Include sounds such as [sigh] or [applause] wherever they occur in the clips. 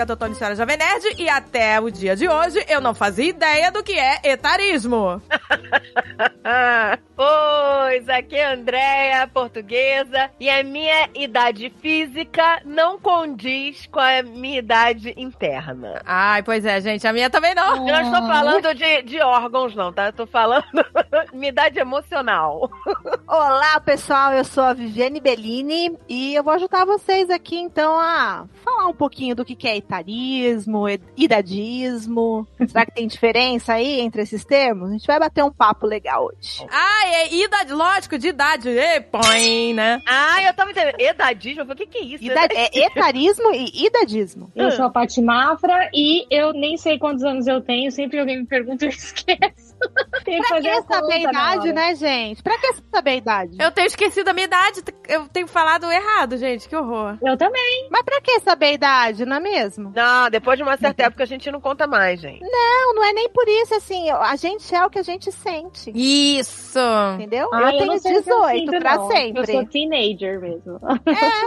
Agatha Tony Senhora Jovem Nerd e até o dia de hoje eu não fazia ideia do que é etarismo. [laughs] pois, aqui é a Andréia, portuguesa, e a minha idade física não condiz com a minha idade interna. Ai, pois é, gente, a minha também não. Eu não estou falando de, de órgãos, não, tá? Eu tô falando [laughs] minha idade emocional. [laughs] Olá, pessoal, eu sou a Viviane Bellini e eu vou ajudar vocês aqui, então, a falar um pouquinho do que é etarismo, idadismo. Será que tem diferença aí entre esses termos? A gente vai bater um papo legal hoje. Ah, é idade, lógico, de idade. E põe, né? Ah, eu tava entendendo. Edadismo? O que, que é isso? Idade, é etarismo e idadismo. Eu sou a Paty Mafra e eu nem sei quantos anos eu tenho. Sempre alguém me pergunta e eu [laughs] esqueço. [laughs] Tem pra que saber a idade, né, gente? Pra que saber a idade? Eu tenho esquecido a minha idade. Eu tenho falado errado, gente. Que horror. Eu também. Mas pra que saber a idade, não é mesmo? Não, depois de uma certa época a gente não conta mais, gente. Não, não é nem por isso, assim. A gente é o que a gente sente. Isso. Entendeu? Ah, eu, eu tenho 18 pra não. sempre. Eu sou teenager mesmo.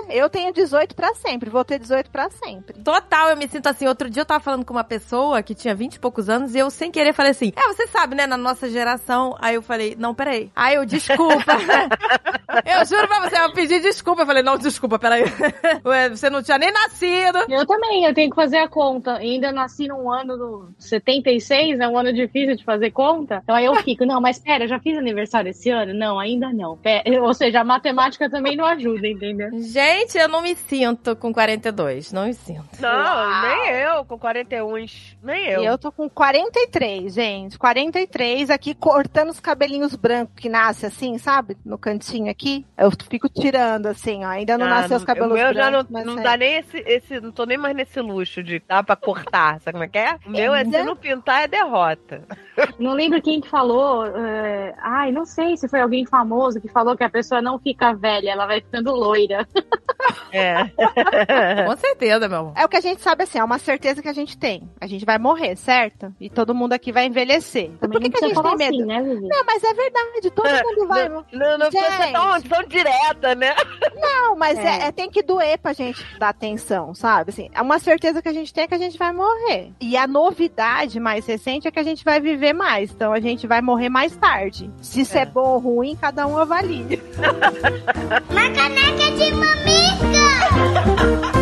É, eu tenho 18 pra sempre. Vou ter 18 pra sempre. Total, eu me sinto assim. Outro dia eu tava falando com uma pessoa que tinha 20 e poucos anos e eu, sem querer, falei assim: É, você sabe, né, na nossa geração. Aí eu falei: Não, peraí. Aí eu, desculpa. [laughs] eu juro pra você, eu pedi desculpa. Eu falei: Não, desculpa, peraí. [laughs] você não tinha nem nascido. Eu também, eu tenho que fazer a conta. ainda nasci num ano do 76, é um ano difícil de fazer conta. Então aí eu fico: Não, mas pera, eu já fiz aniversário esse ano? Não, ainda não. Pera. [laughs] Ou seja, a matemática também não ajuda, entendeu? Gente, eu não me sinto com 42. Não me sinto. Não, Uau. nem eu com 41. Nem eu. E eu tô com 43, gente. 43 aqui cortando os cabelinhos brancos que nasce assim, sabe? No cantinho aqui. Eu fico tirando assim, ó. Ainda não ah, nasceu os cabelos brancos. O meu brancos, já não, não é. dá nem esse, esse. Não tô nem mais nesse luxo de dar pra cortar. Sabe como é que é? O meu é, se não pintar é derrota. Não lembro quem que falou. Uh, ai, não sei se foi alguém famoso que falou que a pessoa não fica velha, ela vai ficando loira. É. [laughs] Com certeza, meu amor. É o que a gente sabe assim, é uma certeza que a gente tem. A gente vai morrer, certo? E todo mundo aqui vai envelhecer. Por que, que a gente tem medo? Assim, né, não, mas é verdade, todo é. mundo vai. Não, não, não precisa ser tão, tão direta, né? Não, mas é. É, é. tem que doer pra gente dar atenção, sabe? Assim, é uma certeza que a gente tem que a gente vai morrer. E a novidade mais recente é que a gente vai viver mais. Então a gente vai morrer mais tarde. Se isso é, é bom ou ruim, cada um avalie. [laughs] Uma caneca de mamica! [laughs]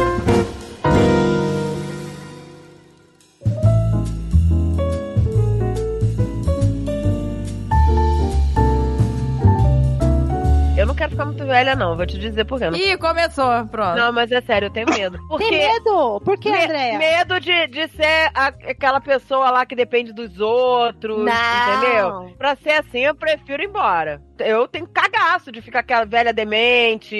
quero ficar muito velha, não. Vou te dizer por quê. Ih, começou. Pronto. Não, mas é sério, eu tenho medo. Porque... Tem medo? Por que, Me Andréia? Medo de, de ser a, aquela pessoa lá que depende dos outros, não. entendeu? Pra ser assim, eu prefiro ir embora eu tenho cagaço de ficar aquela velha demente,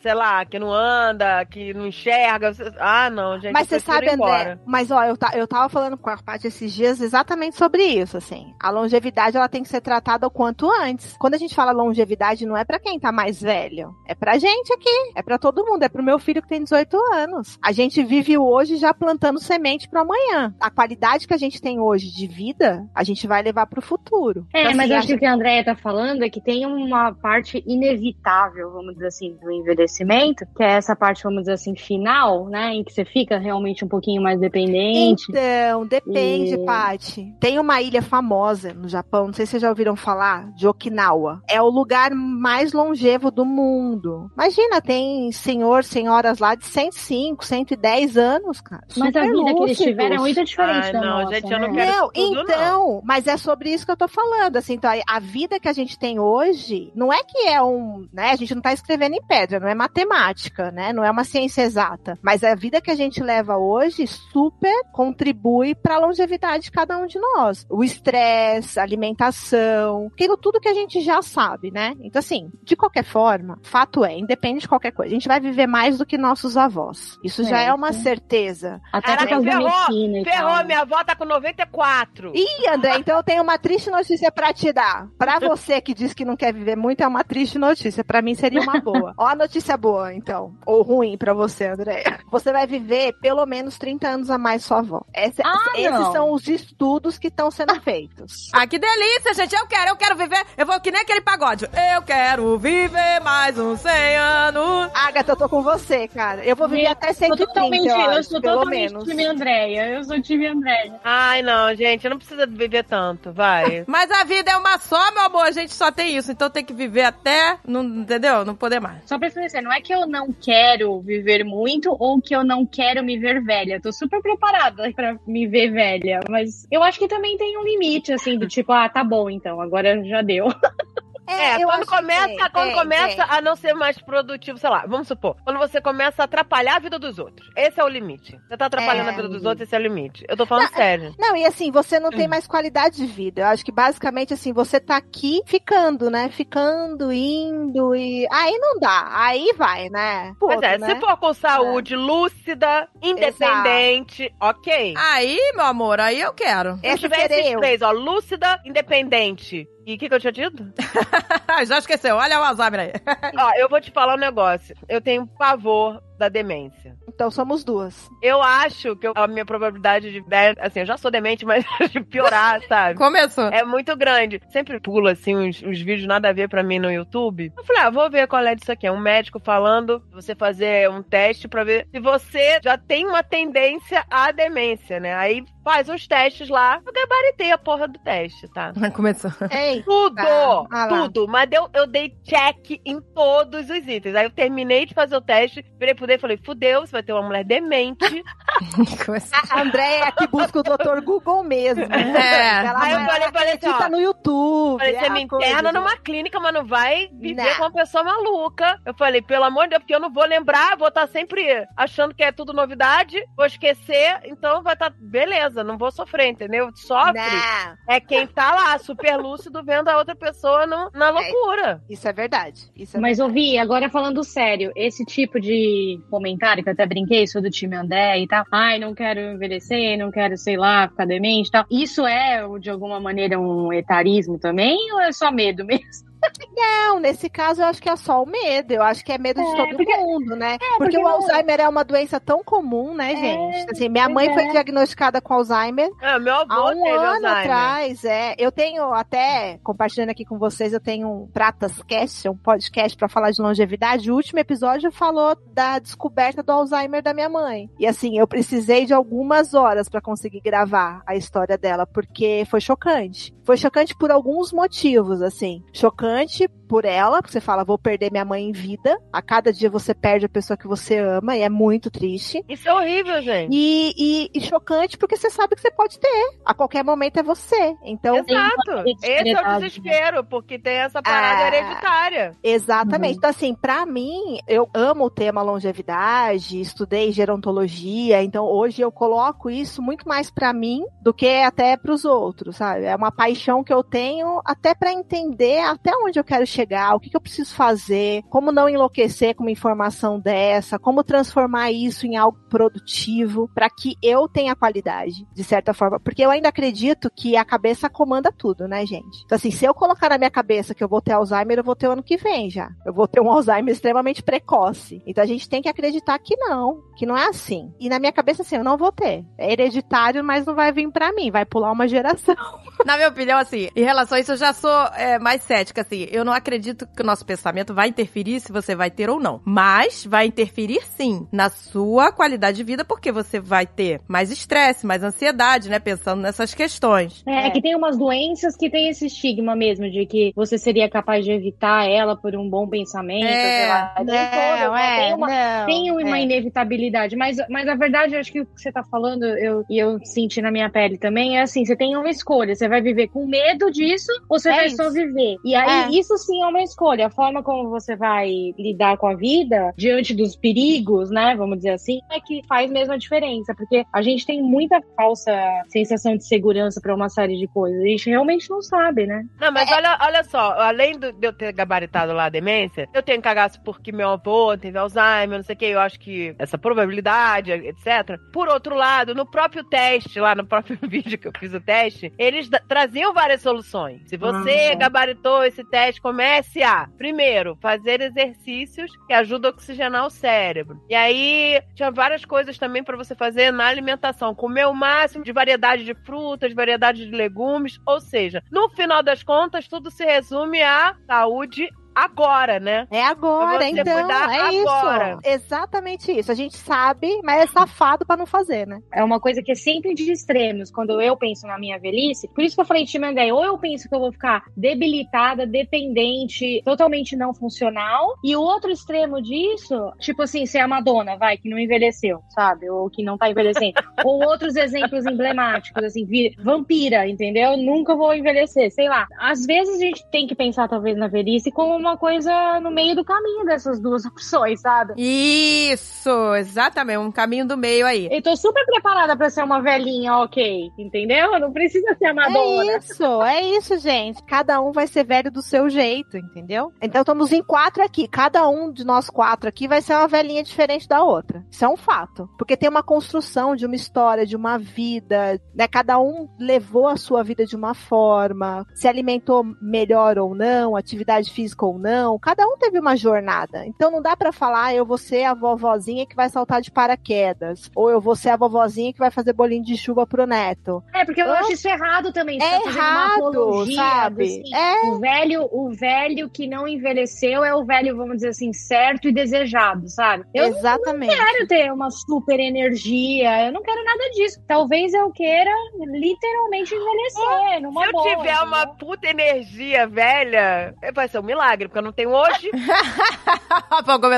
sei lá, que não anda, que não enxerga. Ah, não, gente. Mas você sabe, André, mas ó, eu, eu tava falando com a parte esses dias exatamente sobre isso, assim. A longevidade, ela tem que ser tratada o quanto antes. Quando a gente fala longevidade, não é para quem tá mais velho. É pra gente aqui. É para todo mundo. É pro meu filho que tem 18 anos. A gente vive hoje já plantando semente para amanhã. A qualidade que a gente tem hoje de vida, a gente vai levar pro futuro. É, então, mas assim, acho que o que a Andréia tá falando é que tem uma parte inevitável, vamos dizer assim, do envelhecimento, que é essa parte, vamos dizer assim, final, né? Em que você fica realmente um pouquinho mais dependente. Então, depende, e... Paty. Tem uma ilha famosa no Japão, não sei se vocês já ouviram falar, de Okinawa. É o lugar mais longevo do mundo. Imagina, tem senhor, senhoras lá de 105, 110 anos, cara. Mas a vida lúcidos. que eles tiveram é muito diferente Ai, da não, nossa, gente, né? eu não quero não, tudo, então, não. mas é sobre isso que eu tô falando, assim, então a vida que a gente tem hoje não é que é um, né, a gente não tá escrevendo em pedra, não é matemática, né, não é uma ciência exata, mas a vida que a gente leva hoje super contribui para a longevidade de cada um de nós. O estresse, a alimentação, aquilo tudo que a gente já sabe, né? Então assim, de qualquer forma, fato é, independe de qualquer coisa, a gente vai viver mais do que nossos avós. Isso é, já é uma certeza. Até Caraca, ferrou, ferrou, minha avó tá com 94. Ih, André, então eu tenho uma triste notícia para te dar. Para você que diz que não quer viver muito é uma triste notícia. Para mim seria uma boa. [laughs] Ó a notícia boa, então. Ou ruim para você, André. Você vai viver pelo menos 30 anos a mais sua avó. Esse, ah, esses são os estudos que estão sendo feitos. Ah, que delícia, gente. Eu quero, eu quero viver. Eu vou que nem aquele pagode. Eu quero viver viver mais uns 100 anos. Agatha, eu tô com você, cara. Eu vou viver até Eu sou 130, totalmente, eu, eu sou pelo totalmente menos. time Andréia. Eu sou time Andréia. Ai, não, gente, não precisa viver tanto, vai. [laughs] Mas a vida é uma só, meu amor. A gente só tem isso. Então tem que viver até, não, entendeu? Não poder mais. Só pra esclarecer, não é que eu não quero viver muito ou que eu não quero me ver velha. Tô super preparada pra me ver velha. Mas eu acho que também tem um limite, assim, do [laughs] tipo, ah, tá bom, então, agora já deu. [laughs] É, eu quando começa, tem, quando tem, começa tem. a não ser mais produtivo, sei lá, vamos supor, quando você começa a atrapalhar a vida dos outros. Esse é o limite. Você tá atrapalhando É. a vida dos outros, esse é o limite. Eu tô falando sério. Não, e assim, você não Hum. tem mais qualidade de vida. Eu acho que basicamente assim, você tá aqui ficando, né? Ficando, indo e. Aí não dá. Aí vai, né? Pô, Mas é, né? se for com saúde, lúcida, independente, ok. Aí, meu amor, aí eu quero. Se Essa tiver esses eu. três, ó, lúcida, independente. E o que, que eu tinha dito? [laughs] Já esqueceu. Olha o Alzheimer aí. [laughs] ó, eu vou te falar um negócio. Eu tenho pavor da demência. Então somos duas. Eu acho que eu- a minha probabilidade de. né, Assim, eu já sou demente, [laughs] mas de piorar, sabe? Começou. É muito grande. Sempre pula, assim, uns, uns vídeos nada a ver pra mim no YouTube. Eu falei, ah, vou ver qual é disso aqui. É um médico falando, você fazer um teste pra ver se você já tem uma tendência à demência, né? Aí faz uns testes lá. Eu gabaritei a porra do teste, tá? Começou. Ei, Tudo! Tá, ah tudo! Mas eu, eu dei check em todos os itens. Aí eu terminei de fazer o teste, virei pro D e falei, fudeu, você vai ter uma mulher demente. [laughs] A Andréia que busca o Dr. Google mesmo. É. Ela Aí eu vai- falei, ela falei assim, ó, no YouTube. Falei, você é me coisa, interna gente. numa clínica, mas não vai viver Não. com uma pessoa maluca. Eu falei, pelo amor de Deus, porque eu não vou lembrar, vou estar sempre achando que é tudo novidade, vou esquecer, então vai estar beleza, não vou sofrer, entendeu? Sofre Não, é quem tá lá, super lúcido, vendo a outra pessoa no- na loucura. isso é verdade. Isso é Mas ouvi, agora falando sério, esse tipo de comentário que eu até brinquei, sou do time André e tal. Ai, não quero envelhecer, não quero, sei lá, ficar demente e tal. Isso é, de alguma maneira, um etarismo também ou é só medo mesmo? Não, nesse caso eu acho que é só o medo. Eu acho que é medo de É, todo porque- mundo, né? porque porque o não- Alzheimer é uma doença tão comum, né, É, gente? Assim, minha mãe é. foi diagnosticada com Alzheimer Ah, meu avô há um teve ano Alzheimer. atrás, é. Eu tenho até, compartilhando aqui com vocês, eu tenho um Pratas Cast, um podcast pra falar de longevidade. O último episódio falou da descoberta do Alzheimer da minha mãe. E assim, eu precisei de algumas horas pra conseguir gravar a história dela, porque foi chocante. Foi chocante por alguns motivos, assim. Chocante relevante por ela, porque você fala, vou perder minha mãe em vida. A cada dia você perde a pessoa que você ama, e é muito triste. Isso é horrível, gente. E, e- e chocante porque você sabe que você pode ter. A qualquer momento é você. Então, Exato. Esse é o hereditariedade, desespero, porque tem essa parada Ah. hereditária. exatamente. Uhum. Então, assim, pra mim, eu amo o tema longevidade, estudei gerontologia, então hoje eu coloco isso muito mais pra mim do que até pros outros, sabe? É uma paixão que eu tenho até pra entender até onde eu quero chegar, o que, que eu preciso fazer, como não enlouquecer com uma informação dessa, como transformar isso em algo produtivo pra que eu tenha qualidade, de certa forma. Porque eu ainda acredito que a cabeça comanda tudo, né, gente? Então, assim, se eu colocar na minha cabeça que eu vou ter Alzheimer, eu vou ter o ano que vem já. Eu vou ter um Alzheimer extremamente precoce. Então a gente tem que acreditar que não, que não é assim. E na minha cabeça, assim, eu não vou ter. É hereditário, mas não vai vir pra mim, vai pular uma geração. [laughs] Na minha opinião, assim, em relação a isso, eu já sou é, mais cética, assim. Eu não acredito que o nosso pensamento vai interferir se você vai ter ou não. Mas vai interferir, sim, na sua qualidade de vida, porque você vai ter mais estresse, mais ansiedade, né? Pensando nessas questões. É, É. que tem umas doenças que tem esse estigma mesmo, de que você seria capaz de evitar ela por um bom pensamento, É, sei lá. Tem todo, né? tem uma, não. tem uma é. inevitabilidade, mas, mas a verdade, acho que o que você tá falando, eu, e eu senti na minha pele também, é assim, você tem uma escolha, você vai viver com medo disso, ou você É vai isso. só viver. E aí, É. isso sim é uma escolha, a forma como você vai lidar com a vida, diante dos perigos, né, vamos dizer assim, é que faz mesmo a diferença, porque a gente tem muita falsa sensação de segurança pra uma série de coisas, a gente realmente não sabe, né? Não, mas olha, olha só, além do- de eu ter gabaritado lá a demência, eu tenho cagaço porque meu avô teve Alzheimer, não sei o que, eu acho que essa probabilidade, etc. Por outro lado, no próprio teste, lá no próprio [laughs] vídeo que eu fiz o teste, eles traziam várias soluções. Se você Ah. gabaritou esse teste, comece a, primeiro, fazer exercícios que ajudam a oxigenar o cérebro. E aí, tinha várias coisas também pra você fazer na alimentação. Comer o máximo de variedade de frutas, variedade de legumes, ou seja, no final das contas, tudo se resume a saúde agora, né? É agora, então. É agora. isso. Exatamente isso. A gente sabe, mas é safado pra não fazer, né? É uma coisa que é sempre de extremos. Quando eu penso na minha velhice, por isso que eu falei de Mandei, ou eu penso que eu vou ficar debilitada, dependente, totalmente não funcional, e o outro extremo disso, tipo assim, ser a Madonna, vai, que não envelheceu, sabe? Ou que não tá envelhecendo. [laughs] ou outros exemplos emblemáticos, assim, vampira, entendeu? Nunca vou envelhecer, sei lá. Às vezes a gente tem que pensar, talvez, na velhice como uma coisa no meio do caminho dessas duas [laughs] opções, sabe? Isso, exatamente, um caminho do meio aí. Eu tô super preparada pra ser uma velhinha, ok, entendeu? Não precisa ser a Madonna. É isso, é isso, gente. Cada um vai ser velho do seu jeito, entendeu? Então estamos em quatro aqui. Cada um de nós quatro aqui vai ser uma velhinha diferente da outra. Isso é um fato. Porque tem uma construção de uma história, de uma vida, né? Cada um levou a sua vida de uma forma, se alimentou melhor ou não, atividade física ou não. Cada um teve uma jornada. Então não dá pra falar, "Ah, eu vou ser a vovozinha que vai saltar de paraquedas, ou eu vou ser a vovozinha que vai fazer bolinho de chuva pro neto. É, porque eu Eu- acho isso errado também. Você É tá errado, uma sabe? assim, É. O velho, o velho que não envelheceu é o velho, vamos dizer assim, certo e desejado, sabe? Eu Exatamente. não quero ter uma super energia, eu não quero nada disso. Talvez eu queira literalmente envelhecer, numa Se eu boa, tiver uma entendeu? puta energia velha, vai ser um milagre, porque eu não tenho hoje. [laughs]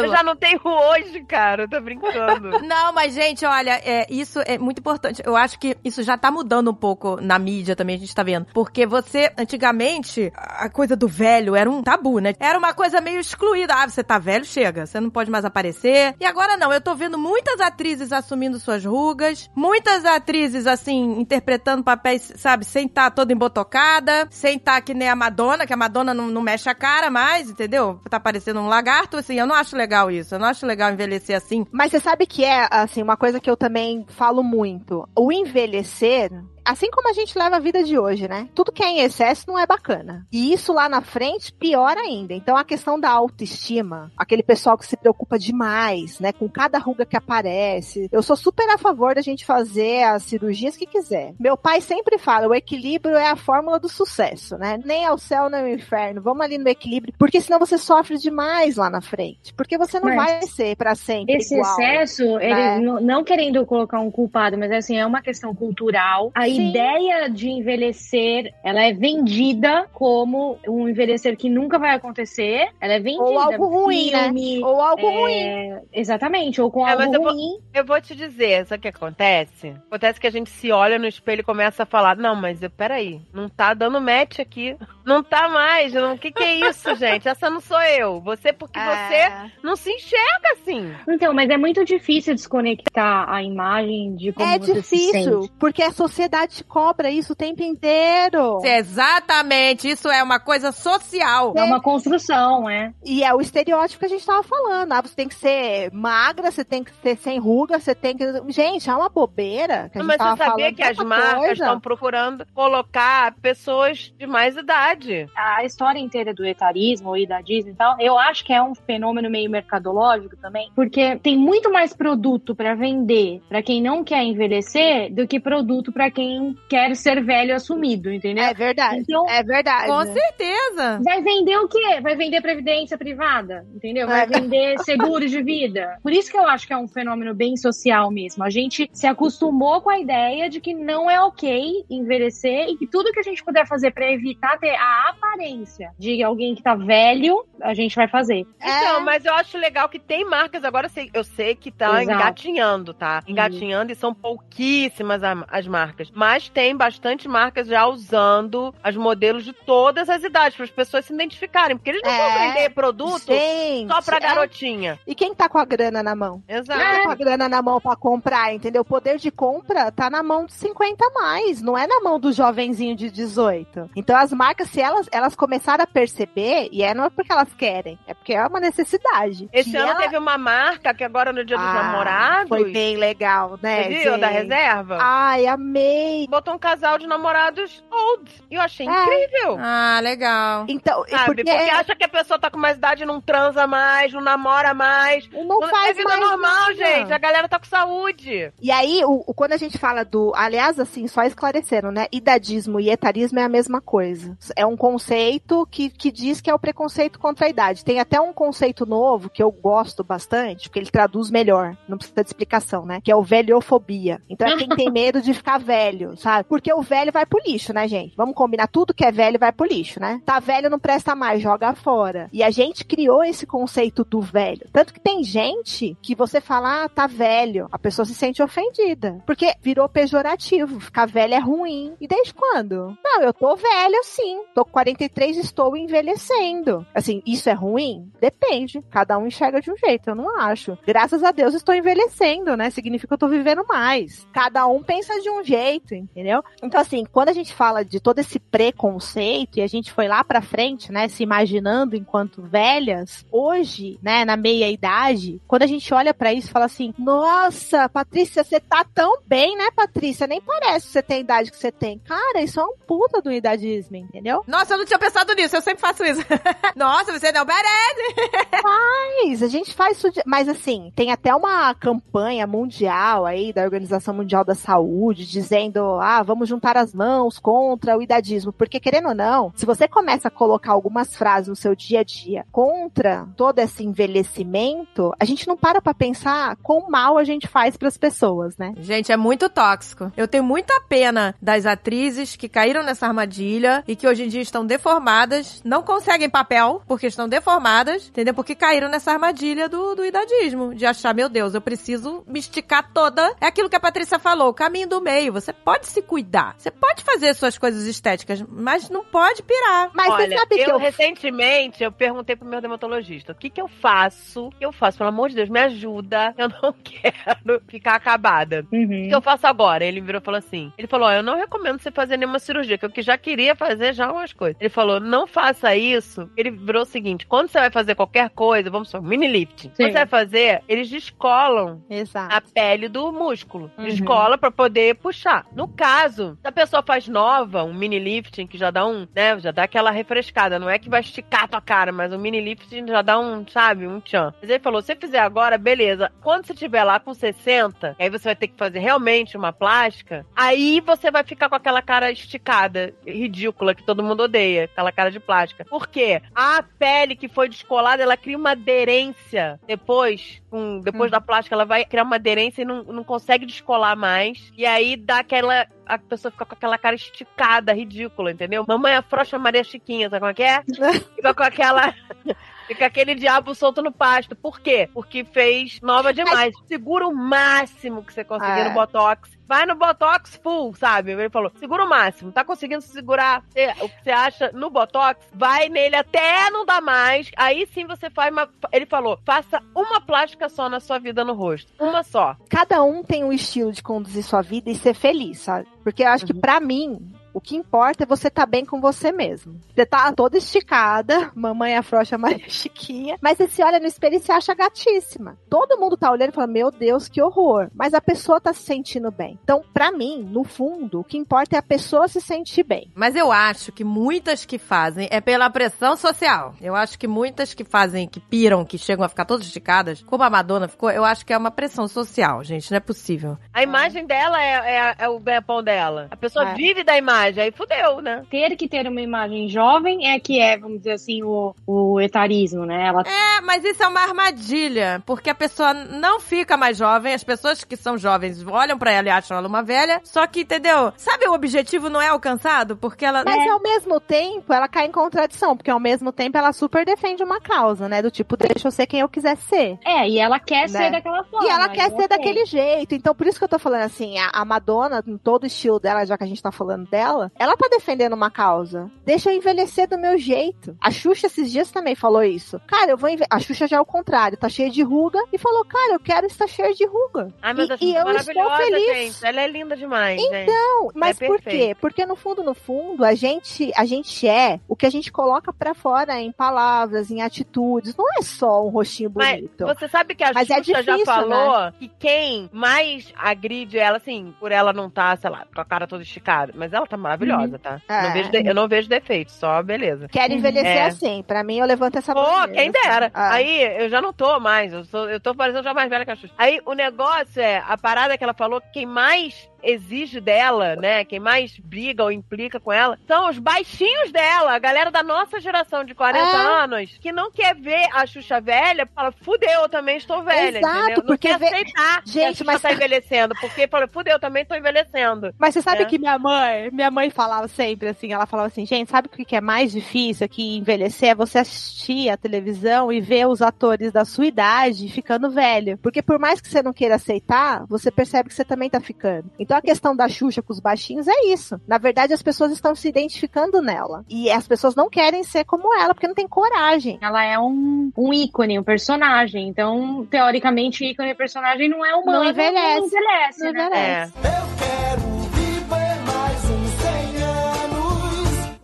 Eu já não tenho hoje, cara. Eu tô brincando. [laughs] Não, mas, gente, olha, é, isso é muito importante. Eu acho que isso já tá mudando um pouco na mídia também, a gente tá vendo. Porque você, antigamente, a coisa do velho era um tabu, né? Era uma coisa meio excluída. Ah, você tá velho, chega. Você não pode mais aparecer. E agora não, eu tô vendo muitas atrizes assumindo suas rugas, muitas atrizes, assim, interpretando papéis, sabe, sem estar toda embotocada, sem estar que nem a Madonna, que a Madonna não, não mexe a cara mais, entendeu? Tá parecendo um lagarto, assim, eu não acho legal isso. Eu não acho legal envelhecer assim. Mas você sabe que é, assim, uma coisa que eu também falo muito. O envelhecer, assim como a gente leva a vida de hoje, né? Tudo que é em excesso não é bacana. E isso lá na frente, pior ainda. Então a questão da autoestima, aquele pessoal que se preocupa demais, né? Com cada ruga que aparece. Eu sou super a favor da gente fazer as cirurgias que quiser. Meu pai sempre fala, o equilíbrio é a fórmula do sucesso, né? Nem ao céu, nem ao inferno. Vamos ali no equilíbrio, porque senão você sofre demais lá na frente. Porque você não Mas vai ser pra sempre Esse igual. excesso, ele, né? não, não querendo colocar um culpado, mas assim, é uma questão cultural. A Sim. ideia de envelhecer, ela é vendida como um envelhecer que nunca vai acontecer. Ela é vendida. Ou algo ruim, né? Filme, Ou algo é, ruim. Exatamente, ou com É, algo eu vou- ruim. Eu vou te dizer, sabe o que acontece? Acontece que a gente se olha no espelho e começa a falar: Não, mas eu- peraí, não tá dando match aqui. Não tá mais. O que, que é isso, [laughs] gente? Essa não sou eu. Você, porque É. você não se enxerga assim. Então, mas é muito difícil desconectar a imagem de como É você se difícil, sente. porque a sociedade te cobra isso o tempo inteiro. Exatamente, isso é uma coisa social. É uma construção, é. E é o estereótipo que a gente tava falando. Ah, você tem que ser magra, você tem que ser sem ruga, você tem que. Gente, é uma bobeira. Que a gente Mas tava você sabia falando que as marcas estão procurando colocar pessoas de mais idade? a história inteira do etarismo e da Disney e tal, eu acho que é um fenômeno meio mercadológico também, porque tem muito mais produto pra vender pra quem não quer envelhecer do que produto pra quem quer ser velho assumido, entendeu? É verdade. Então- é verdade. Com certeza. Vai vender o quê? Vai vender previdência privada, entendeu? Vai É. vender [laughs] seguros de vida. Por isso que eu acho que é um fenômeno bem social mesmo. A gente se acostumou com a ideia de que não é ok envelhecer e que tudo que a gente puder fazer pra evitar ter a aparência de alguém que tá velho, a gente vai fazer. Então, É. mas eu acho legal que tem marcas agora, eu sei- eu sei que tá Exato. engatinhando, tá? Engatinhando e são pouquíssimas as marcas. Mas tem bastante marcas já usando as modelos de todas as idades, para as pessoas se identificarem. Porque eles não vão É. vender produto Gente, só pra é. garotinha. E quem tá com a grana na mão? Exato. Quem tá com a grana na mão pra comprar, entendeu? O poder de compra tá na mão de 50 a mais, não é na mão do jovenzinho de 18. Então as marcas, se elas, elas começaram a perceber, e é não é porque elas querem, é porque é uma necessidade. Esse ano ela- teve uma marca que agora no Dia dos Ah, Namorados. Foi bem legal, né? Você viu? Da reserva? Ai, amei. Botou um casal de namorados old. E eu achei É. incrível. Ah, legal. Então, Sabe? porque, Porque, acha que a pessoa tá com mais idade e não transa mais, não namora mais. não é faz vida mais normal, nada. gente. A galera tá com saúde. E aí, o, o- quando a gente fala do. Aliás, assim, só esclarecendo, né? Idadismo e etarismo é a mesma coisa. É um conceito que, que diz que é o preconceito contra a idade. Tem até um conceito novo que eu gosto bastante, que ele traduz melhor, não precisa de explicação, né? Que é o velhofobia. Então é quem tem [laughs] medo de ficar velho, sabe? Porque o velho vai pro lixo, né, gente? Vamos combinar, tudo que é velho vai pro lixo, né? Tá velho não presta mais, joga fora. E a gente criou esse conceito do velho. Tanto que tem gente que você fala, ah, tá velho, a pessoa se sente ofendida. Porque virou pejorativo, ficar velho é ruim. E desde quando? Não, eu tô velho sim. Tô com 43, estou envelhecendo. Assim, isso é ruim? Depende. Cada um enxerga de um jeito, eu não acho. Graças a Deus estou envelhecendo, né? Significa que eu tô vivendo mais. Cada um pensa de um jeito, entendeu? Então, assim, quando a gente fala de todo esse preconceito e a gente foi lá pra frente, né? Se imaginando enquanto velhas, hoje, né, na meia idade, quando a gente olha para isso, fala assim: Nossa, Patrícia, você tá tão bem, né, Patrícia? Nem parece que você tem a idade que você tem. Cara, isso é um puta do idadismo, entendeu? Nossa, eu não tinha pensado nisso, eu sempre faço isso. [laughs] Nossa, você não merece. Faz, a gente faz isso. De... Mas assim, tem até uma campanha mundial aí da Organização Mundial da Saúde dizendo: ah, vamos juntar as mãos contra o idadismo. Porque, querendo ou não, se você começa a colocar algumas frases no seu dia a dia contra todo esse envelhecimento, a gente não para pra pensar quão mal a gente faz pras pessoas, né? Gente, é muito tóxico. Eu tenho muita pena das atrizes que caíram nessa armadilha e que hoje em dia estão deformadas, não conseguem papel porque estão deformadas, entendeu? Porque caíram nessa armadilha do, do idadismo, de achar, meu Deus, eu preciso me esticar toda. É aquilo que a Patrícia falou, o caminho do meio. Você pode se cuidar, você pode fazer suas coisas estéticas, mas não pode pirar. Mas Olha, você sabe eu, que eu recentemente eu perguntei pro meu dermatologista, o que que eu faço? O que eu faço? Pelo amor de Deus, me ajuda. Eu não [laughs] quero ficar acabada. Uhum. O que eu faço agora? Ele virou e falou assim, ele falou, eu não recomendo você fazer nenhuma cirurgia, que eu que já queria fazer já umas coisas. Ele falou, não faça isso. Ele virou o seguinte, quando você vai fazer qualquer coisa, vamos supor, mini lift, quando você vai fazer, eles descolam Exato. a pele do músculo. Uhum. Descola pra poder puxar. No caso, se a pessoa faz nova, um mini lifting, que já dá um, né, já dá aquela refrescada. Não é que vai esticar a tua cara, mas o mini lifting já dá um, sabe, um tchan. Mas ele falou, se você fizer agora, beleza. Quando você estiver lá com 60, aí você vai ter que fazer realmente uma plástica, aí você vai ficar com aquela cara esticada, ridícula, que todo mundo odeia, aquela cara de plástica. Por quê? A pele que foi descolada, ela cria uma aderência depois, depois hum. da plástica, ela vai criar uma aderência e não, não consegue descolar mais. E aí dá aquela a pessoa fica com aquela cara esticada, ridícula, entendeu? Mamãe afrouxa Maria Chiquinha, sabe como é que é? [laughs] Fica com aquela. [laughs] Fica aquele diabo solto no pasto. Por quê? Porque fez nova demais. Mas... Segura o máximo que você conseguir é. no Botox. Vai no Botox full, sabe? Ele falou, segura o máximo. Tá conseguindo segurar o que você acha no Botox? Vai nele até não dar mais. Aí sim você faz uma... Ele falou, faça uma plástica só na sua vida no rosto. Uma só. Cada um tem um estilo de conduzir sua vida e ser feliz, sabe? Porque eu acho uhum. que para mim, o que importa é você estar tá bem com você mesmo. Você tá toda esticada, [laughs] mamãe afrouxa Maria Chiquinha, mas você se olha no espelho e se acha gatíssima. Todo mundo tá olhando e fala, meu Deus, que horror. Mas a pessoa tá se sentindo bem. Então, para mim, no fundo, o que importa é a pessoa se sentir bem. Mas eu acho que muitas que fazem é pela pressão social. Eu acho que muitas que fazem, que piram, que chegam a ficar todas esticadas, como a Madonna ficou, eu acho que é uma pressão social, gente. Não é possível. A imagem dela é, é, é o ganha-pão dela. A pessoa é. vive da imagem imagem, aí fudeu, né? Ter que ter uma imagem jovem é que é, vamos dizer assim, o, o etarismo, né? Ela... É, mas isso é uma armadilha, porque a pessoa não fica mais jovem, as pessoas que são jovens olham para ela e acham ela uma velha, só que, entendeu? Sabe, o objetivo não é alcançado, porque ela... Mas é... ao mesmo tempo, ela cai em contradição, porque ao mesmo tempo ela super defende uma causa, né? Do tipo, deixa eu ser quem eu quiser ser. É, e ela quer né? ser daquela forma. E ela quer ser daquele jeito, então por isso que eu tô falando assim, a, a Madonna, em todo o estilo dela, já que a gente tá falando dela, dela, ela tá defendendo uma causa. Deixa eu envelhecer do meu jeito. A Xuxa esses dias também falou isso. Cara, eu vou envelhecer. A Xuxa já é o contrário, tá cheia de ruga e falou, cara, eu quero estar cheia de ruga. Ai, meu Deus, e, e eu estou feliz. Gente. Ela é linda demais. Então, gente. mas é por quê? Porque no fundo, no fundo, a gente, a gente é o que a gente coloca para fora em palavras, em atitudes. Não é só um rostinho bonito. Mas você sabe que a mas é Xuxa é difícil, já falou né? que quem mais agride ela, assim, por ela não tá, sei lá, com a cara toda esticada, mas ela tá maravilhosa, uhum. tá? É. Não vejo de, eu não vejo defeitos, só beleza. Quero envelhecer é. assim. Pra mim, eu levanto essa Pô, quem dera. Ah. Aí, eu já não tô mais. Eu, sou, eu tô parecendo já mais velha que a Xuxa. Aí, o negócio é, a parada que ela falou, quem mais exige dela, né? Quem mais briga ou implica com ela, são os baixinhos dela, a galera da nossa geração de 40 É. anos, que não quer ver a Xuxa velha, fala, fudeu, eu também estou velha, Exato, entendeu? Não porque quer vê- aceitar que a Gente, Xuxa mas- tá envelhecendo, porque fala, fudeu, eu também tô envelhecendo. Mas você sabe É. que minha mãe, minha mãe falava sempre assim, ela falava assim, gente, sabe o que que é mais difícil aqui envelhecer? É você assistir a televisão e ver os atores da sua idade ficando velho. Porque por mais que você não queira aceitar, você percebe que você também tá ficando. Então a questão da Xuxa com os baixinhos é isso. Na verdade, as pessoas estão se identificando nela. E as pessoas não querem ser como ela, porque não tem coragem. Ela é um, um ícone, um personagem. Então, teoricamente, ícone e personagem não é humano. Não envelhece. Não envelhece, Não né? envelhece.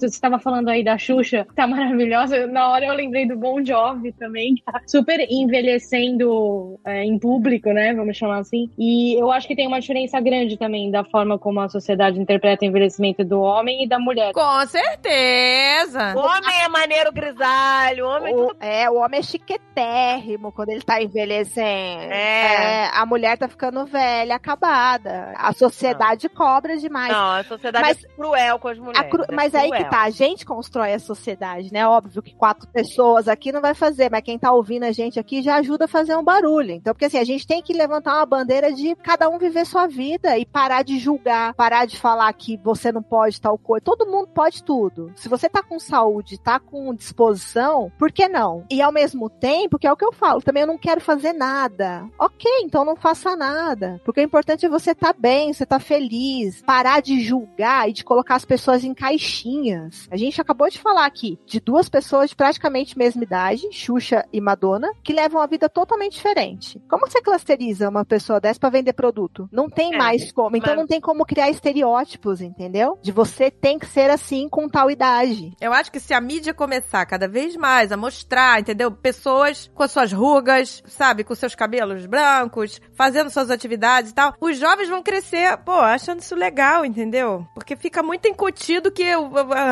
Você estava falando aí da Xuxa, tá maravilhosa. Na hora eu lembrei do Bon Jovi também, que tá super envelhecendo é, em público, né? Vamos chamar assim. E eu acho que tem uma diferença grande também da forma como a sociedade interpreta o envelhecimento do homem e da mulher. Com certeza. O homem é maneiro grisalho, o homem O, tudo é, o homem é chiquetérrimo quando ele tá envelhecendo. É. a mulher tá ficando velha, acabada. A sociedade cobra demais. Não, a sociedade Mas- é cruel com as A mulheres. cru- é Mas aí que. Tá, a gente constrói a sociedade, né? Óbvio que quatro pessoas aqui não vai fazer, mas quem tá ouvindo a gente aqui já ajuda a fazer um barulho. Então, porque assim, a gente tem que levantar uma bandeira de cada um viver sua vida e parar de julgar, parar de falar que você não pode tal coisa. Todo mundo pode tudo. Se você tá com saúde, tá com disposição, por que não? E ao mesmo tempo, que é o que eu falo, também eu não quero fazer nada. Ok, então não faça nada. Porque o importante é você tá bem, você tá feliz. Parar de julgar e de colocar as pessoas em A gente acabou de falar aqui de duas pessoas de praticamente mesma idade, Xuxa e Madonna, que levam uma vida totalmente diferente. Como você clusteriza uma pessoa dessa pra vender produto? Não tem É, mais como. Então mas- não tem como criar estereótipos, entendeu? De você tem que ser assim com tal idade. Eu acho que se a mídia começar cada vez mais a mostrar, entendeu? Pessoas com as suas rugas, sabe? Com seus cabelos brancos, fazendo suas atividades e tal. Os jovens vão crescer, pô, achando isso legal, entendeu? Porque fica muito incutido que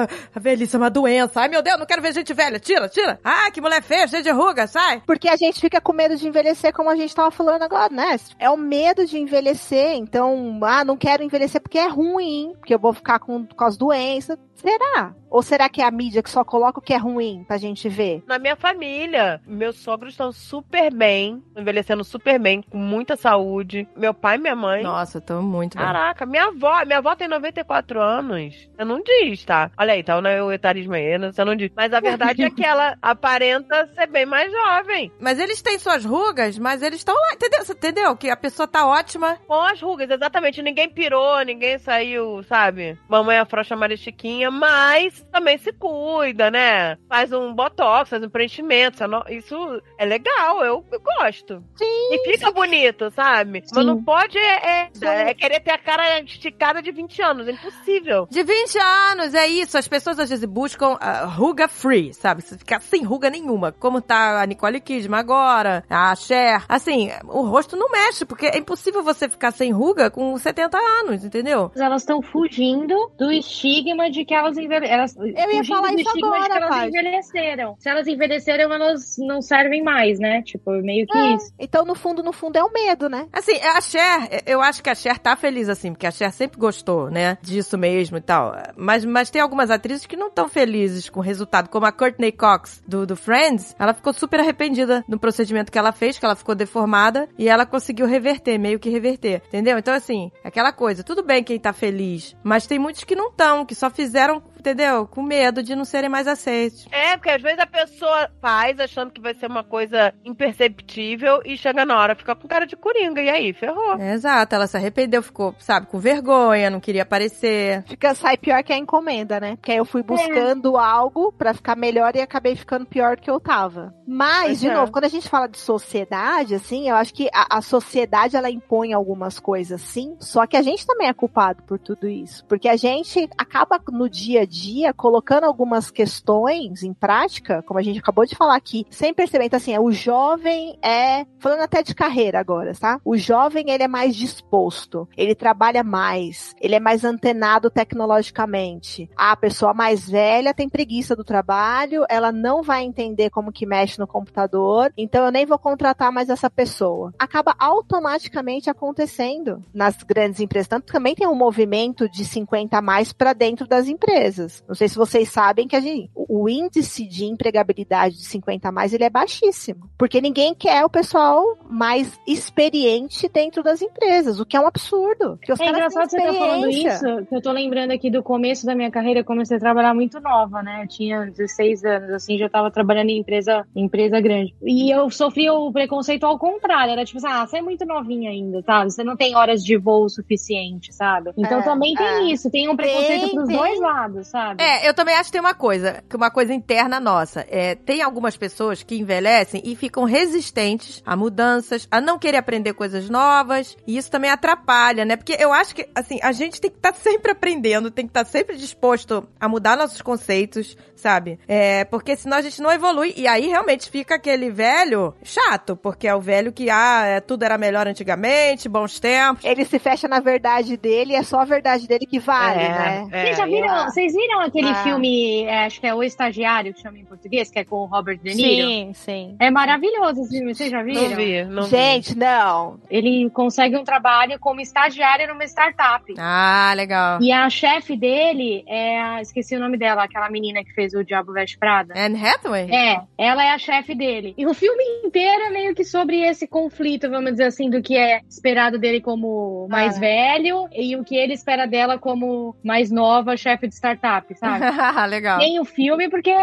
a, a velhice é uma doença. Ai, meu Deus, não quero ver gente velha. Tira, tira. Ah, que mulher feia, cheia de ruga, sai. Porque a gente fica com medo de envelhecer, como a gente tava falando agora, né? É o medo de envelhecer. Então, ah, não quero envelhecer porque é ruim, porque eu vou ficar com, com as doenças. Será? Ou será que é a mídia que só coloca o que é ruim pra gente ver? Na minha família, meus sogros estão super bem, envelhecendo super bem, com muita saúde. Meu pai e minha mãe. Nossa, tô muito bem. Caraca, minha avó, minha avó tem 94 anos. Você não diz, tá? Olha aí, tá o etarismo aí, né? não diz. Mas a verdade é que ela aparenta ser bem mais jovem. Mas eles têm suas rugas, mas eles estão lá, entendeu? Você entendeu? Que a pessoa tá ótima. Com as rugas, exatamente. Ninguém pirou, ninguém saiu, sabe? Mamãe afrouxa Maria Chiquinha, mas também se cuida, né? Faz um botox, faz um preenchimento. isso é é legal, eu, eu gosto. Sim. E fica bonito, sabe? Mas Sim. não pode é, é- é querer ter a cara esticada de 20 anos. É impossível. De 20 anos, é isso. As pessoas às vezes buscam ah, ruga free, sabe? Você ficar sem ruga nenhuma. Como tá a Nicole Kidman agora, a Cher. Assim, o rosto não mexe, porque é impossível você ficar sem ruga com 70 anos, entendeu? Elas estão fugindo do estigma de que elas envelheceram. Eu ia falar isso agora, que elas Paty. envelheceram. Se elas envelheceram, elas não servem mais, né? Tipo, meio que isso. Então, no fundo, no fundo, é o medo, né? Assim, a Cher, eu acho que a Cher tá feliz assim, porque a Cher sempre gostou, né? Disso mesmo e tal. Mas, mas tem algumas atrizes que não estão felizes com o resultado, como a Courtney Cox do, do Friends. Ela ficou super arrependida do procedimento que ela fez, que ela ficou deformada, e ela conseguiu reverter, meio que reverter. Entendeu? Então, assim, aquela coisa, tudo bem quem tá feliz, mas tem muitos que não estão, que só fizeram, entendeu? Com medo de não serem mais aceitos. É, porque às vezes a pessoa faz achando que vai ser uma coisa imperceptível e chega na hora, fica com cara de coringa. E aí, ferrou. É, exato, ela se arrependeu, ficou, sabe, com vergonha, não queria aparecer. Fica, sai pior que a encomenda, né? Porque aí eu fui buscando algo pra ficar melhor e acabei ficando pior que eu tava. Mas, Pois de é. novo, quando a gente fala de sociedade, assim, eu acho que a, a sociedade, ela impõe algumas coisas, sim. Só que a gente também é culpado por tudo isso. Porque a gente acaba no dia a dia, colocando algumas questões em prática, como a gente acabou de falar aqui, sem perceber. Então, assim, é, o jovem é, falando até de carreira agora, tá? O jovem, ele é mais disposto, ele trabalha mais, ele é mais antenado tecnologicamente. A pessoa mais velha tem preguiça do trabalho, ela não vai entender como que mexe no computador, então eu nem vou contratar mais essa pessoa. Acaba automaticamente acontecendo nas grandes empresas. Tanto também tem um movimento de 50 a mais para dentro das empresas. Não sei se vocês sabem que a gente, o índice de empregabilidade de 50 a mais ele é baixíssimo, porque ninguém quer o pessoal mais experiente dentro das empresas, o que é um absurdo. é engraçado você estar tá falando isso, que eu tô lembrando aqui do começo da minha carreira, eu comecei a trabalhar muito nova, né? Eu tinha 16 anos, assim, já estava trabalhando em empresa, em empresa grande. E eu sofri o preconceito ao contrário, era tipo assim, ah, você é muito novinha ainda, tá? Você não tem horas de voo suficiente, sabe? Então é, também tem é. isso, tem um preconceito tem, pros tem. dois lados, sabe? É, eu também acho que tem uma coisa, que uma coisa interna nossa. É, tem algumas pessoas que envelhecem e ficam resistentes a mudanças, a não querer aprender coisas novas, e isso também atrapalha, né? Porque eu acho que, assim, a gente tem que estar tá sempre aprendendo, tem que estar tá sempre disposto a mudar nossos conceitos, sabe? É, porque senão a gente não evolui. E aí realmente fica aquele velho chato, porque é o velho que, ah, é, tudo era melhor antigamente, bons tempos. Ele se fecha na verdade dele e é só a verdade dele que vale, é, né? É, vocês já viram, é. vocês viram aquele ah. filme, é, acho que é O Estagiário, que chama em português, que é com o Robert De Niro? Sim, sim. É maravilhoso esse filme, vocês já viram? Não vi, não Gente, vi. não. Ele consegue um trabalho como estagiário numa startup. Ah, legal. E a chefe dele é, esqueci o nome dela, aquela menina que fez o Diabo Veste Prada. Anne Hathaway? É, ela é a chefe dele. E o filme inteiro é meio que sobre esse conflito, vamos dizer assim, do que é esperado dele como mais ah. velho e o que ele espera dela como mais nova chefe de startup, sabe? legal. Tem o filme porque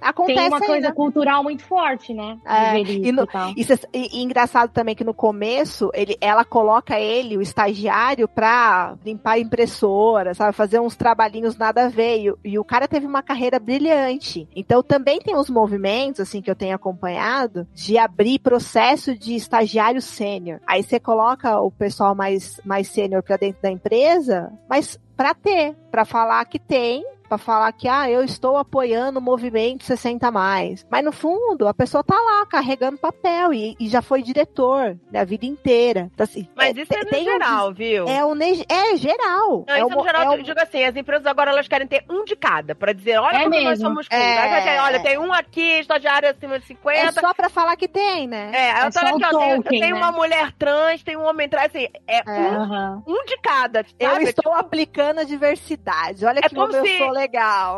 Acontece tem uma coisa cultural muito forte, né? É, e, no, e, e, e, engraçado também que no começo ele, ela coloca ele, o estagiário, pra limpar a impressora, sabe? Fazer uns trabalhinhos nada a ver. E, e o cara teve uma carreira brilhante. Então também tem os movimentos, assim, que eu tenho acompanhado, de abrir processo de estagiário sênior. Aí você coloca o pessoal mais, mais sênior pra dentro da empresa, mas para ter, para falar que tem para falar que ah, eu estou apoiando o movimento 60 mais. Mas no fundo, a pessoa tá lá carregando papel e, e já foi diretor né, a vida inteira. Então, assim, Mas é, isso é no geral, um, viu? É, um, é geral. Não, é isso é no geral, é eu digo assim, as empresas agora elas querem ter um de cada, para dizer, olha é como mesmo. nós somos cool. É... Olha, tem um aqui, estagiário acima de 50. É só pra falar que tem, né? É, eu tô aqui, ó, tem, tem né? uma mulher trans, tem um homem trans, assim, é, é. Um, um de cada. Sabe? Eu estou tipo... aplicando a diversidade. Olha que como, como se... eu sou legal.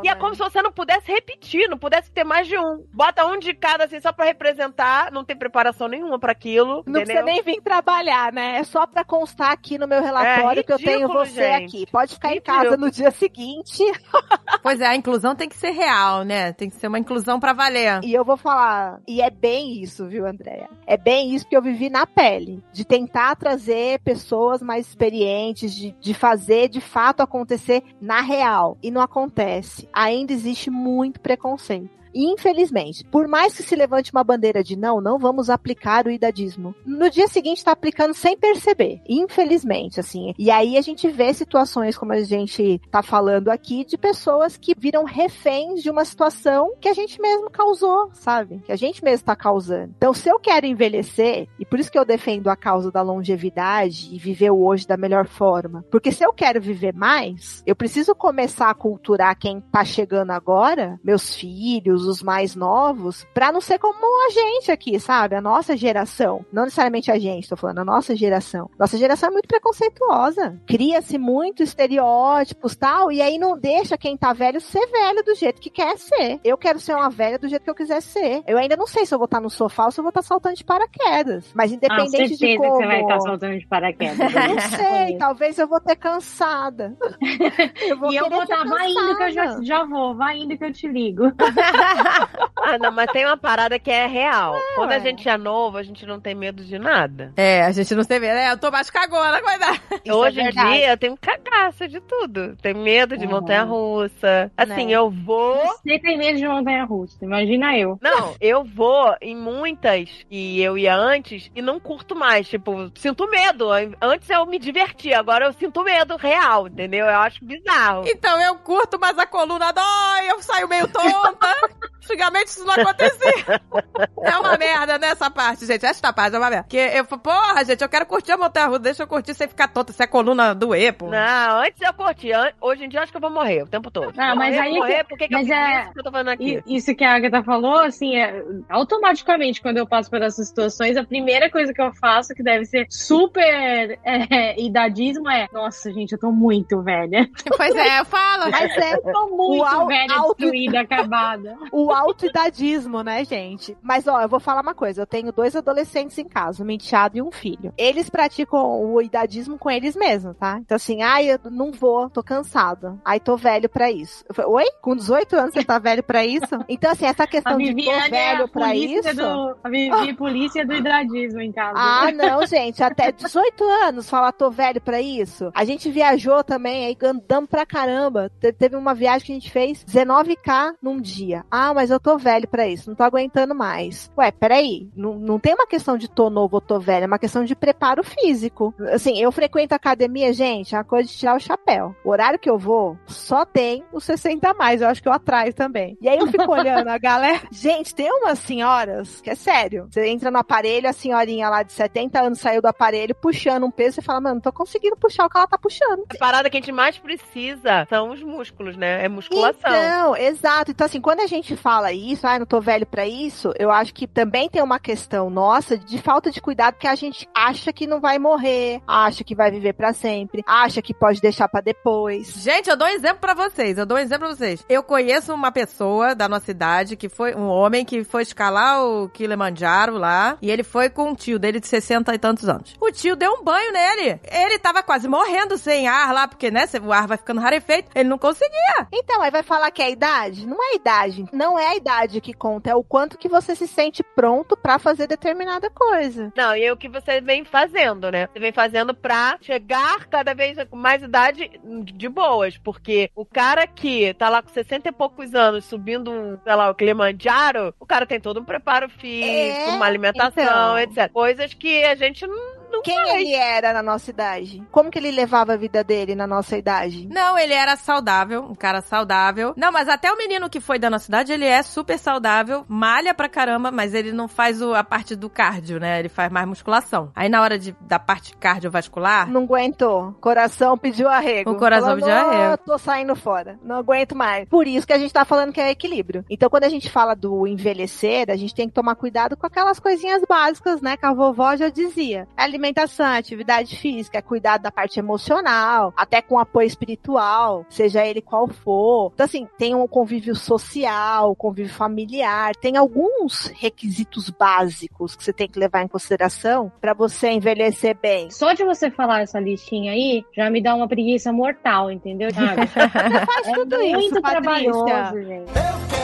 E né? é como se você não pudesse repetir, não pudesse ter mais de um. Bota um de cada, assim, só pra representar, não tem preparação nenhuma para aquilo. Não entendeu? precisa nem vir trabalhar, né? É só pra constar aqui no meu relatório é, ridículo, que eu tenho você gente. aqui. Pode ficar ridículo. em casa no dia seguinte. [laughs] pois é, a inclusão tem que ser real, né? Tem que ser uma inclusão pra valer. E eu vou falar, e é bem isso, viu, Andréia? É bem isso que eu vivi na pele. De tentar trazer pessoas mais experientes, de, de fazer de fato acontecer na real. E não acontece ainda existe muito preconceito infelizmente, por mais que se levante uma bandeira de não, não vamos aplicar o idadismo, no dia seguinte está aplicando sem perceber, infelizmente, assim. E aí a gente vê situações como a gente tá falando aqui de pessoas que viram reféns de uma situação que a gente mesmo causou, sabe? Que a gente mesmo está causando. Então, se eu quero envelhecer, e por isso que eu defendo a causa da longevidade e viver o hoje da melhor forma, porque se eu quero viver mais, eu preciso começar a culturar quem tá chegando agora, meus filhos, os mais novos, pra não ser como a gente aqui, sabe? A nossa geração. Não necessariamente a gente, tô falando, a nossa geração. Nossa geração é muito preconceituosa. Cria-se muito estereótipos tal, e aí não deixa quem tá velho ser velho do jeito que quer ser. Eu quero ser uma velha do jeito que eu quiser ser. Eu ainda não sei se eu vou estar no sofá ou se eu vou estar saltando de paraquedas. Mas independente ah, de como... que você vai estar saltando de paraquedas. não sei, talvez eu vou ter cansada. [laughs] Eu vou e eu vou estar, vai indo que eu já, já vou, vai indo que eu te ligo. [laughs] [laughs] Ah, não, mas tem uma parada que é real. Quando a gente é novo, a gente não tem medo de nada. É, a gente não tem medo. É, eu tô mais cagona, coitada. [laughs] Hoje é em dia eu tenho cagaço de tudo. Tenho medo de Uhum. montanha-russa. Assim, Né? eu vou. Você tem medo de montanha-russa, imagina eu. Não, eu vou em muitas que eu ia antes e não curto mais. Tipo, sinto medo. Antes eu me divertia, agora eu sinto medo real, entendeu? Eu acho bizarro. Então eu curto, mas a coluna dói, eu saio meio tonta. [laughs] Antigamente isso não acontecia. [laughs] É uma merda nessa parte, gente. Esta parte é uma merda. Porque eu falo, porra, gente, eu quero curtir a montanha russa, deixa eu curtir sem ficar tonta, se a coluna doer, pô. Não, antes eu curtia. An- Hoje em dia eu acho que eu vou morrer o tempo todo. Ah, mas morrer, aí morrer, que- por que, que mas eu é- isso que eu tô falando aqui? Isso que a Agatha falou, assim, é, automaticamente, quando eu passo por essas situações, a primeira coisa que eu faço, que deve ser super é, idadismo, é: Nossa, gente, eu tô muito velha. Pois é, eu falo. Mas é Eu tô muito O au- velha, auto- destruída, acabada. O autoidadismo, né, gente? Mas, ó, eu vou falar uma coisa. Eu tenho dois adolescentes em casa, um enteado e um filho. Eles praticam o idadismo com eles mesmos, tá? Então, assim, ai, eu não vou, tô cansado. Ai, tô velho pra isso. Eu falei, Oi? Com 18 anos você tá velho pra isso? Então, assim, essa questão de tô é velho a pra polícia isso... do. A Vivi, [laughs] polícia do idadismo em casa. Ah, não, gente. Até 18 anos falar tô velho pra isso. A gente viajou também, aí andamos pra caramba. Te- Teve uma viagem que a gente fez 19k num dia. Ah, mas eu tô velho pra isso, não tô aguentando mais. Ué, peraí. Não, não tem uma questão de tô novo ou tô velho, é uma questão de preparo físico. Assim, eu frequento academia, gente, é uma coisa de tirar o chapéu. O horário que eu vou, só tem os 60 a mais. Eu acho que eu atraio também. E aí eu fico [laughs] olhando a galera. Gente, tem umas senhoras que é sério. Você entra no aparelho, a senhorinha lá de 70 anos saiu do aparelho puxando um peso. Você fala, mano, não tô conseguindo puxar o que ela tá puxando. A parada que a gente mais precisa são os músculos, né? É musculação. Então, exato. Então, assim, quando a gente fala isso, ah, não tô velho pra isso, eu acho que também tem uma questão nossa de falta de cuidado, que a gente acha que não vai morrer, acha que vai viver pra sempre, acha que pode deixar pra depois. Gente, eu dou um exemplo pra vocês. Eu dou um exemplo pra vocês. Eu conheço uma pessoa da nossa idade que foi um homem que foi escalar o Kilimanjaro lá e ele foi com um tio dele de 60 e tantos anos. O tio deu um banho nele. Ele tava quase morrendo sem ar lá, porque, né, o ar vai ficando rarefeito. Ele não conseguia. Então, aí vai falar que é a idade? Não é a idade. Não é a idade que conta, é o quanto que você se sente pronto pra fazer determinada coisa. Não, e é o que você vem fazendo, né? Você vem fazendo pra chegar cada vez com mais idade de boas. Porque o cara que tá lá com 60 e poucos anos subindo, um, sei lá, o Kilimanjaro, o cara tem todo um preparo físico, É, uma alimentação, então. etc. Coisas que a gente não Quem ele era na nossa idade? Como que ele levava a vida dele na nossa idade? Não, ele era saudável, um cara saudável. Não, mas até o menino que foi da nossa cidade, ele é super saudável, malha pra caramba, mas ele não faz o- a parte do cardio, né? Ele faz mais musculação. Aí na hora de, da parte cardiovascular, Não aguentou. Coração pediu arrego. O coração Falou, pediu "Não, arrego." tô saindo fora. Não aguento mais. Por isso que a gente tá falando que é equilíbrio. Então, quando a gente fala do envelhecer, a gente tem que tomar cuidado com aquelas coisinhas básicas, né? Que a vovó já dizia. Alimentação, atividade física, cuidado da parte emocional, até com apoio espiritual, seja ele qual for. Então, assim, tem um convívio social, convívio familiar, tem alguns requisitos básicos que você tem que levar em consideração para você envelhecer bem. Só de você falar essa listinha aí, já me dá uma preguiça mortal, entendeu? Sabe? [laughs] Faz é tudo muito isso, Patrícia. trabalhoso, gente. eu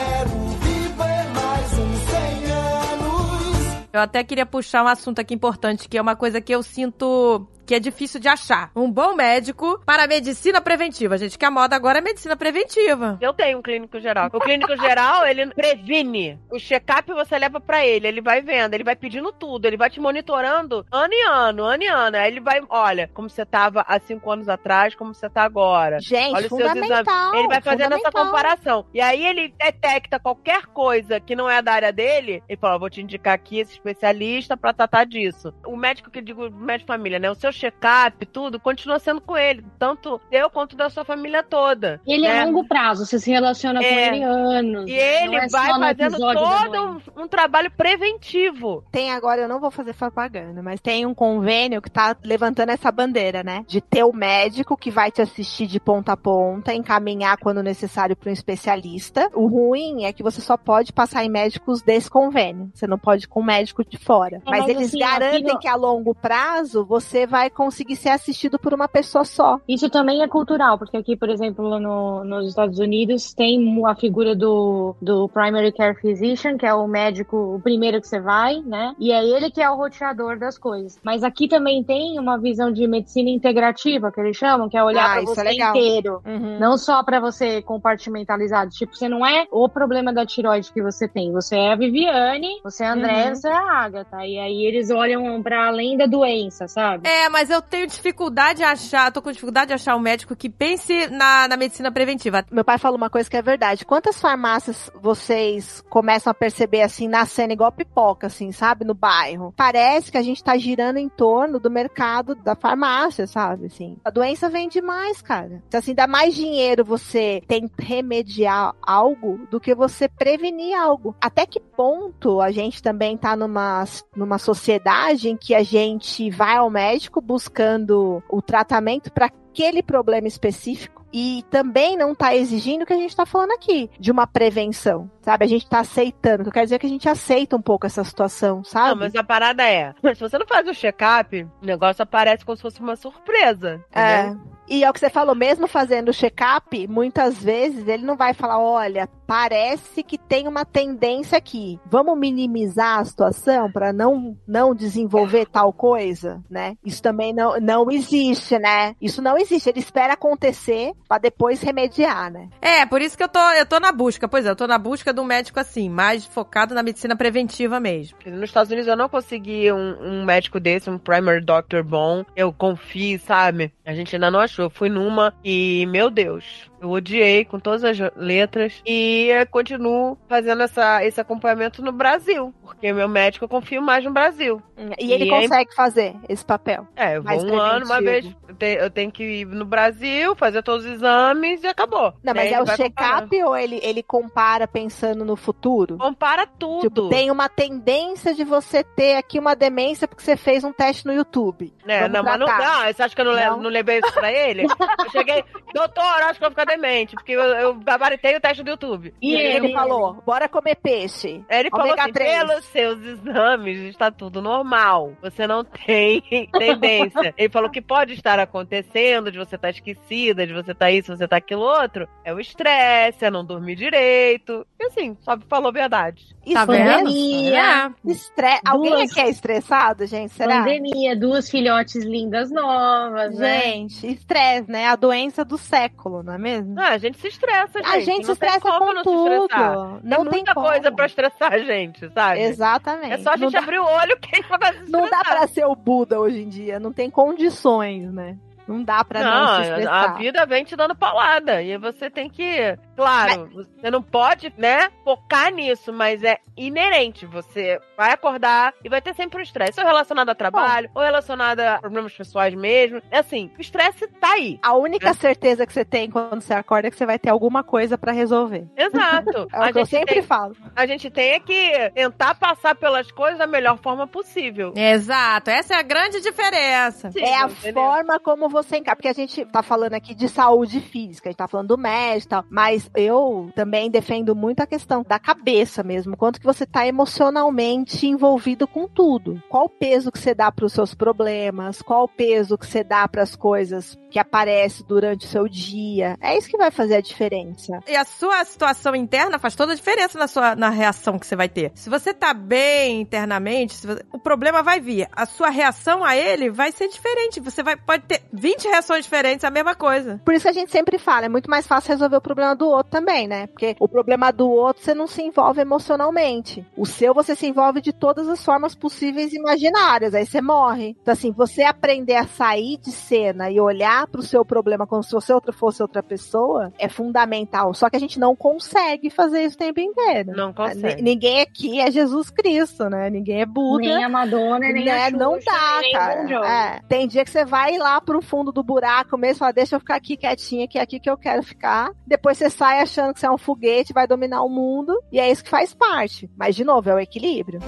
até queria puxar um assunto aqui importante, que é uma coisa que eu sinto que é difícil de achar. Um bom médico para medicina preventiva, gente, que a moda agora é medicina preventiva. Eu tenho um clínico geral. O clínico geral, [laughs] ele previne. O check-up você leva pra ele, ele vai vendo, ele vai pedindo tudo, ele vai te monitorando ano e ano, ano e ano. Aí ele vai, olha, como você tava há cinco anos atrás, como você tá agora. Gente, Olha os seus fundamental. Ele vai fazendo essa comparação. E aí ele detecta qualquer coisa que não é da área dele, ele fala, vou te indicar aqui esse especialista pra tratar disso. O médico que eu digo, o médico de família, né? O seu check-up, tudo, continua sendo com ele. Tanto eu quanto da sua família toda. Ele é né? a longo prazo, você se relaciona com É. ele anos. E ele é vai fazendo todo um, um trabalho preventivo. Tem agora, eu não vou fazer propaganda, mas tem um convênio que tá levantando essa bandeira, né? De ter o médico que vai te assistir de ponta a ponta, encaminhar quando necessário para um especialista. O ruim é que você só pode passar em médicos desse convênio. Você não pode ir com um médico de fora. mas, mas eles assim, garantem no- que a longo prazo você vai vai conseguir ser assistido por uma pessoa só. Isso também é cultural, porque aqui, por exemplo, no, nos Estados Unidos, tem a figura do, do primary care physician, que é o médico, o primeiro que você vai, né? E é ele que é o roteador das coisas. Mas aqui também tem uma visão de medicina integrativa, que eles chamam, que é olhar Ah, para é você legal. inteiro. Uhum. Não só pra você compartimentalizado. Tipo, você não é o problema da tiroide que você tem. Você é a Viviane, você é a André, Uhum. você é a Agatha. E aí eles olham pra além da doença, sabe? É, mas eu tenho dificuldade de achar, tô com dificuldade de achar um médico que pense na, na medicina preventiva. Meu pai falou uma coisa que é verdade. Quantas farmácias vocês começam a perceber assim, nascendo igual pipoca, assim, sabe? No bairro. Parece que a gente tá girando em torno do mercado da farmácia, sabe? Assim, a doença vem demais, cara. Então, assim, dá mais dinheiro você tentar remediar algo do que você prevenir algo. Até que ponto a gente também tá numa, numa sociedade em que a gente vai ao médico buscando o tratamento para aquele problema específico e também não tá exigindo o que a gente tá falando aqui, de uma prevenção, sabe? A gente tá aceitando, que quer dizer que a gente aceita um pouco essa situação, sabe? Não, mas a parada é, [laughs] se você não faz o check-up, o negócio aparece como se fosse uma surpresa. É. entendeu? E é o que você falou, mesmo fazendo o check-up, muitas vezes ele não vai falar, olha, parece que tem uma tendência aqui. Vamos minimizar a situação para não não desenvolver tal coisa, né? Isso também não, não existe, né? Isso não existe. Ele espera acontecer para depois remediar, né? É, por isso que eu tô, eu tô na busca. Pois é, eu tô na busca de um médico assim, mais focado na medicina preventiva mesmo. Nos Estados Unidos eu não consegui um, um médico desse, um primary doctor bom. Eu confio, sabe? A gente ainda não achou. Eu fui numa e, meu Deus, eu odiei com todas as letras. E continuo fazendo essa, esse acompanhamento no Brasil. Porque meu médico eu confio mais no Brasil. E ele E é consegue fazer esse papel. É, eu vou um ano, uma vez. Eu, te- eu tenho que ir no Brasil, fazer todos os exames e acabou. Não, mas Aí é ele o check-up ou ele, ele compara pensando no futuro? Compara tudo. Tipo, tem uma tendência de você ter aqui uma demência porque você fez um teste no YouTube. É, Vamos não, mas não, tratar. não, você acha que eu não, Não? não levei isso pra ele? eu cheguei, [laughs] doutor, acho que eu vou ficar demente, porque eu, eu gabaritei o teste do YouTube. E ele, falou, bora comer peixe. Aí ele falou assim, 3. pelos seus exames está tudo normal. Você não tem [laughs] tendência. ele falou que pode estar acontecendo, de você estar esquecida, de você estar isso, você estar aquilo outro. É o estresse, é não dormir direito. E assim, só falou a verdade. Isso Tá pandemia, É. Estre... Alguém Duas- aqui é estressado, gente? Será? Pandemia, duas filhotes lindas novas, né? Gente, estresse, né? A doença do século, não é mesmo? Ah, a gente se estressa, gente. a gente se não tem estressa como com não estressar. tudo. Não tem muita como. coisa pra estressar a gente, sabe? Exatamente. É só a não gente dá, abrir o olho que a gente vai se não dá estressar. pra ser o Buda hoje em dia. Não tem condições, né? Não dá pra não, Não, se estressar. a vida vem te dando paulada. E você tem que. Claro, você não pode, né, focar nisso, mas é inerente. Você vai acordar e vai ter sempre um estresse. Ou relacionado a trabalho, ou relacionado a problemas pessoais mesmo. É assim, o estresse tá aí. A única certeza que você tem quando você acorda é que você vai ter alguma coisa pra resolver. Exato. [laughs] É o a, que eu gente sempre tem, falo. a gente tem é que tentar passar pelas coisas da melhor forma possível. Exato, essa é a grande diferença. É a Entendeu? forma como você encara. Porque a gente tá falando aqui de saúde física, a gente tá falando do médico e tal. Mas eu também defendo muito a questão da cabeça mesmo. Quanto que você tá emocionalmente envolvido com tudo. Qual o peso que você dá pros seus problemas? Qual o peso que você dá pras coisas que aparecem durante o seu dia? É isso que vai fazer a diferença. E a sua situação interna faz toda a diferença na sua na reação que você vai ter. Se você tá bem internamente, você- o problema vai vir. A sua reação a ele vai ser diferente. Você vai, pode ter 20 reações diferentes, a mesma coisa. Por isso que a gente sempre fala, é muito mais fácil resolver o problema do outro também, né? Porque o problema do outro você não se envolve emocionalmente. O seu você se envolve de todas as formas possíveis e imaginárias, aí você morre. Então assim, você aprender a sair de cena e olhar pro seu problema como se você outra fosse outra pessoa é fundamental. Só que a gente não consegue fazer isso o tempo inteiro. Não N- consegue. Ninguém aqui é Jesus Cristo, né? Ninguém é Buda. Nem a Madonna, nem né? a Xuxa, não dá, o cara. É. Tem dia que você vai lá pro fundo do buraco mesmo, fala, deixa eu ficar aqui quietinha, que é aqui que eu quero ficar. Depois você sai achando que você é um foguete, vai dominar o mundo, e é isso que faz parte. Mas, de novo, é o equilíbrio.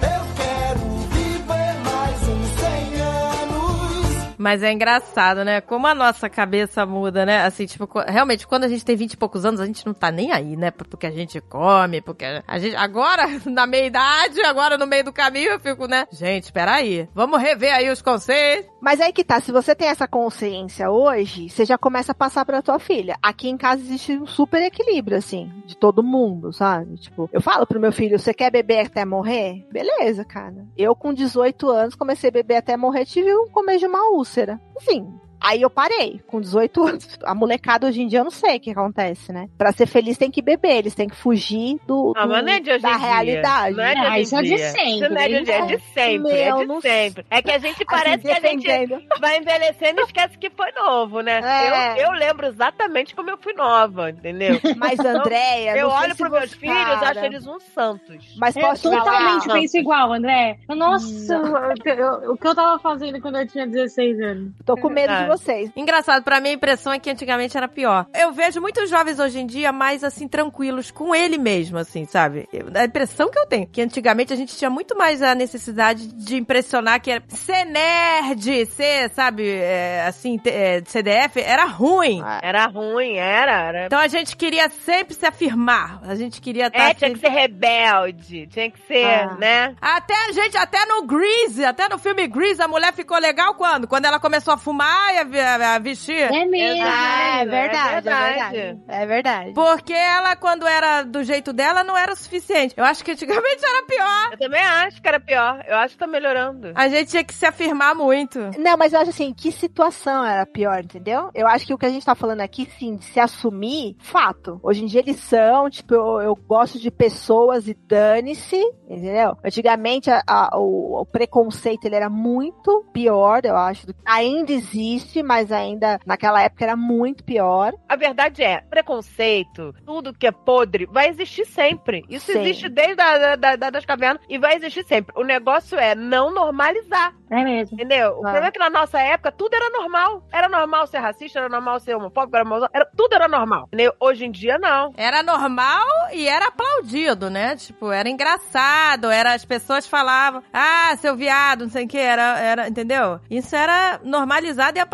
Mas é engraçado, né? Como a nossa cabeça muda, né? Assim, tipo, realmente, quando a gente tem 20 e poucos anos, a gente não tá nem aí, né? Porque a gente come, porque a gente. Agora, [laughs] na meia idade, agora no meio do caminho, eu fico, né? Gente, peraí. Vamos rever aí os conceitos. Mas aí que tá, se você tem essa consciência hoje, você já começa a passar pra tua filha. Aqui em casa existe um super equilíbrio, assim, de todo mundo, sabe? Tipo, eu falo pro meu filho, você quer beber até morrer? Beleza, cara. Eu com 18 anos comecei a beber até morrer, tive um começo de uma úlcera. Enfim. Aí eu parei, com 18 anos. A molecada hoje em dia eu não sei o que acontece, né? Pra ser feliz tem que beber, eles têm que fugir do, Ah, do- mas não é de hoje da realidade. Não é de Ah, hoje isso é de sempre, Isso não é de, hoje, é de sempre. Meu, é não de sempre. É que a gente [laughs] parece que a gente vai envelhecendo e esquece que foi novo, né? É. Eu, eu lembro exatamente como eu fui nova, entendeu? [laughs] Mas, Andréia, eu olho pros meus você- filhos, cara, acho eles uns santos. Mas É posso te totalmente falar? penso igual, André. Nossa, eu- eu- o que eu tava fazendo quando eu tinha 16 anos? Tô com medo de Ah. vocês. Engraçado, pra mim a impressão é que antigamente era pior. Eu vejo muitos jovens hoje em dia mais, assim, tranquilos com ele mesmo, assim, sabe? A impressão que eu tenho, que antigamente a gente tinha muito mais a necessidade de impressionar que era ser nerd, ser, sabe, é, assim, é, CDF, era ruim. Era ruim, era. era... Então a gente queria sempre se afirmar. A gente queria estar. É, tinha que ser rebelde, tinha que ser, Ah. né? Até a gente, até no Grease, até no filme Grease, a mulher ficou legal quando? Quando ela começou a fumar a, a- a vestir. É mesmo. Ah, é é verdade, é verdade. É verdade. Porque ela, quando era do jeito dela, não era o suficiente. Eu acho que antigamente [laughs] era pior. Eu também acho que era pior. Eu acho que tá melhorando. A gente tinha que se afirmar muito. Não, mas eu acho assim, que situação era pior, entendeu? Eu acho que o que a gente tá falando aqui, sim, de se assumir, fato. Hoje em dia eles são, tipo, eu, eu gosto de pessoas e dane-se, entendeu? Antigamente a- a- o, o preconceito ele era muito pior, eu acho. do- Ainda existe, mas ainda naquela época era muito pior. A verdade é, preconceito, tudo que é podre, vai existir sempre. Isso Sim. existe desde a, da, da- das cavernas e vai existir sempre. O negócio é não normalizar, É mesmo. entendeu? O problema é que na nossa época tudo era normal. Era normal ser racista, era normal ser homofóbico, era, normal, era tudo era normal. Entendeu? Hoje em dia, não. Era normal e era aplaudido, né? Tipo, era engraçado, era as pessoas falavam, ah, seu viado, não sei o que, era, era, entendeu? Isso era normalizado e aplaudido.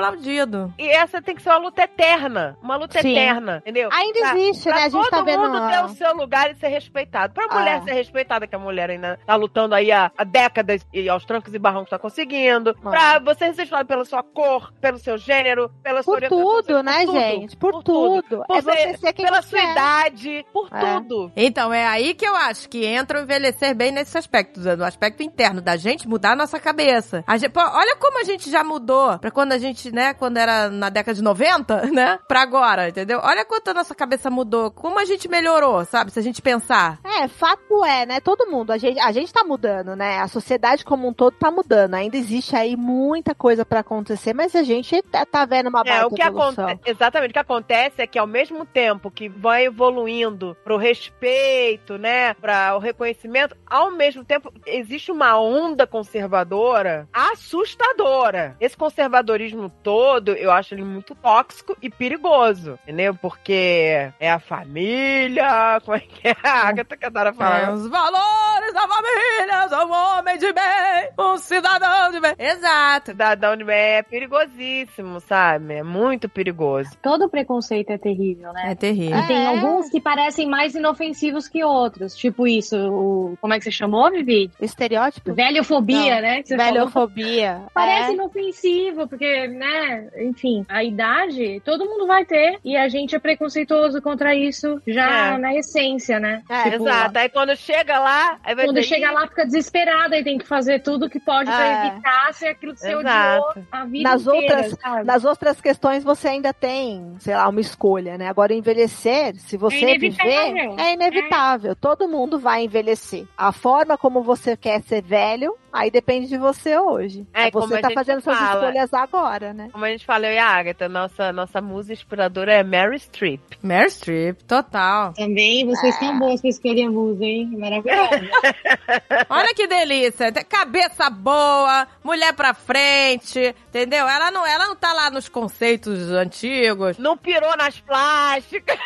E essa tem que ser uma luta eterna. Uma luta Sim. eterna, entendeu? Ainda Pra- existe, Pra né? A gente todo tá vendo. mundo ter a- o seu lugar e ser respeitado. Pra mulher Ah. ser respeitada, que a mulher ainda tá lutando aí há, há décadas e aos trancos e barrancos tá conseguindo. Ah. Pra você ser respeitada pela sua cor, pelo seu gênero, pela sua Por orientação tudo, né, por gente? Por, por tudo. tudo. Por é você ser- ser quem Pela você sua é. idade, por É. tudo. Então, é aí que eu acho que entra o envelhecer bem nesse aspecto, no aspecto interno, da gente mudar a nossa cabeça. A gente, pô, olha como a gente já mudou pra quando a gente, né, quando era na década de 90, [laughs] né, pra agora, entendeu? Olha quanto a nossa cabeça mudou, como a gente melhorou, sabe, se a gente pensar. É, fato é, né? Todo mundo, a gente, a gente tá mudando, né? A sociedade como um todo tá mudando. Ainda existe aí muita coisa pra acontecer, mas a gente tá, tá vendo uma É, baita o que acontece, exatamente, o que acontece é que ao mesmo tempo que vai evoluindo pro respeito, né, para o reconhecimento, ao mesmo tempo existe uma onda conservadora assustadora. Esse conservadorismo todo, eu acho ele muito tóxico e perigoso, entendeu? Porque é a família, [laughs] como é que é? A Agatha que adora É, falar. os valores da família, sou um homem de bem, um cidadão de bem. Exato. Cidadão de bem é perigosíssimo, sabe? É muito perigoso. Todo preconceito é terrível, né? É terrível. E tem É. alguns que parecem mais inofensivos que outros. Tipo isso, o. Como é que você chamou, Vivi? O estereótipo? Velhofobia, Não. né? Velhofobia. Parece É. inofensivo, porque, né, enfim, a idade todo mundo vai ter. E a gente é preconceituoso contra isso já É. na essência, né? É, Tipo, Exato. Aí quando chega lá, Quando dizer, chega "Ih, lá, fica desesperada e tem que fazer tudo que pode pra É. evitar ser aquilo que você Exato. odiou a vida Nas inteira, outras- sabe? Nas outras questões você ainda tem, sei lá, uma escolha, né? Agora envelhecer, se você É viver, é inevitável. Todo mundo vai envelhecer. A forma como você quer ser velho, aí depende de você hoje. É, como você a tá gente fazendo suas fala. escolhas agora, né? Como a gente falou, e a Agatha, nossa, nossa musa inspiradora é Mary Streep. Meryl Streep, total. Também vocês são boas pra escolher a musa, hein? Maravilhosa. [laughs] Olha que delícia. Cabeça boa, mulher pra frente, entendeu? Ela não, ela não tá lá nos conceitos antigos. Não pirou nas plásticas.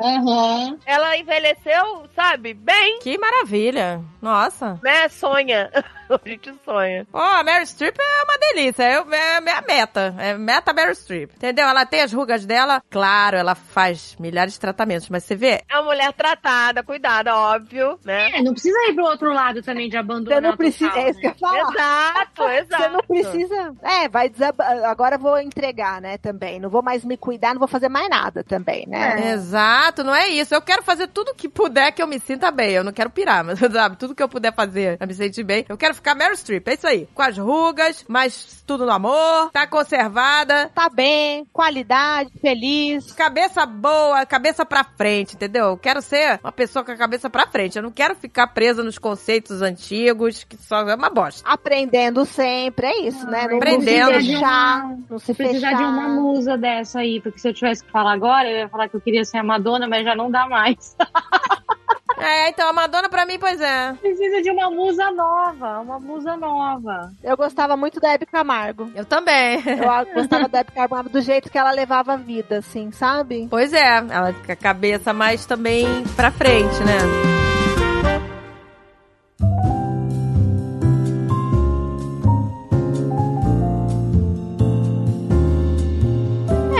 Aham. Ela envelheceu, sabe, bem, Que maravilha. Nossa. né? Sonha. [laughs] a gente sonha. Ó, a Mary Streep é uma delícia. Eu, é minha meta. É meta Mary Streep. Entendeu? Ela tem as rugas dela. Claro, ela faz milhares de tratamentos. Mas você vê, É uma mulher tratada, cuidada, óbvio, né? É, não precisa ir pro outro lado também de abandonar. Você não precisa. total, É isso que eu né? falar. Exato, exato. Você não precisa. É, vai desabar. Agora eu vou entregar, né? Também. Não vou mais me cuidar, não vou fazer mais nada também, né? Exato, não é isso. Eu quero fazer tudo que puder que eu me sinta bem. Eu não quero pirar, mas [laughs] sabe, tudo que eu puder fazer pra me sentir bem. Eu quero ficar Meryl Streep, é isso aí. Com as rugas, mas tudo no amor, tá conservada, Tá bem, qualidade, feliz. cabeça boa, cabeça pra frente, entendeu? Eu quero ser uma pessoa com a cabeça pra frente. Eu não quero ficar presa nos conceitos antigos, que só é uma bosta. Aprendendo sempre, é isso, né? Não, Aprendendo. não se fechar, não se Precisar fechar. de uma musa dessa aí, porque se eu tivesse que falar agora, eu ia falar que eu queria ser a Madonna, mas já não dá mais. [laughs] É, então a Madonna pra mim, pois é. Precisa de uma musa nova, uma musa nova. Eu gostava muito da Hebe Camargo. Eu também. Eu gostava da Hebe Camargo do jeito que ela levava a vida, assim, sabe? Pois é, ela com a cabeça mais também pra frente, né?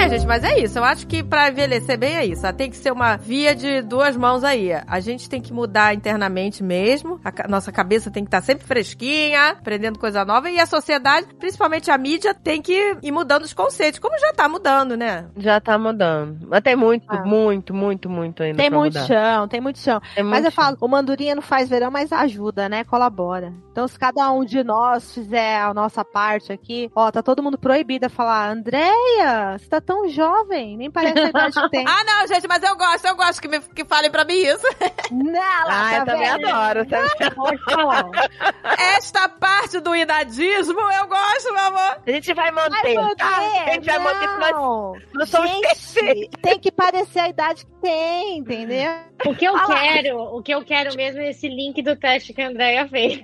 É, gente, mas é isso. Eu acho que pra envelhecer bem é isso. Ela Tem que ser uma via de duas mãos aí. A gente tem que mudar internamente mesmo. A nossa cabeça tem que estar sempre fresquinha, aprendendo coisa nova. E a sociedade, principalmente a mídia, tem que ir mudando os conceitos, como já tá mudando, né? Já tá mudando. Mas tem muito, Ah. muito, muito, muito ainda Tem pra muito mudar. chão, tem muito chão. Tem Mas muito eu falo, o Mandurinha não faz verão, mas ajuda, né? Colabora. Então, se cada um de nós fizer a nossa parte aqui, ó, tá todo mundo proibido a falar, Andréia, você tá tão jovem, nem parece a idade que [laughs] tem. Ah, não, gente, mas eu gosto, eu gosto que, me, que falem pra mim isso. não, Ah, tá eu também vendo? adoro. falar. Esta parte do idadismo eu gosto, meu amor. A gente vai Vai manter, manter, tá? A gente vai manter nós não. não somos perfeitos. Tem que parecer a idade que tem, entendeu? O que eu Fala. quero, o que eu quero mesmo é esse link do teste que a Andrea fez.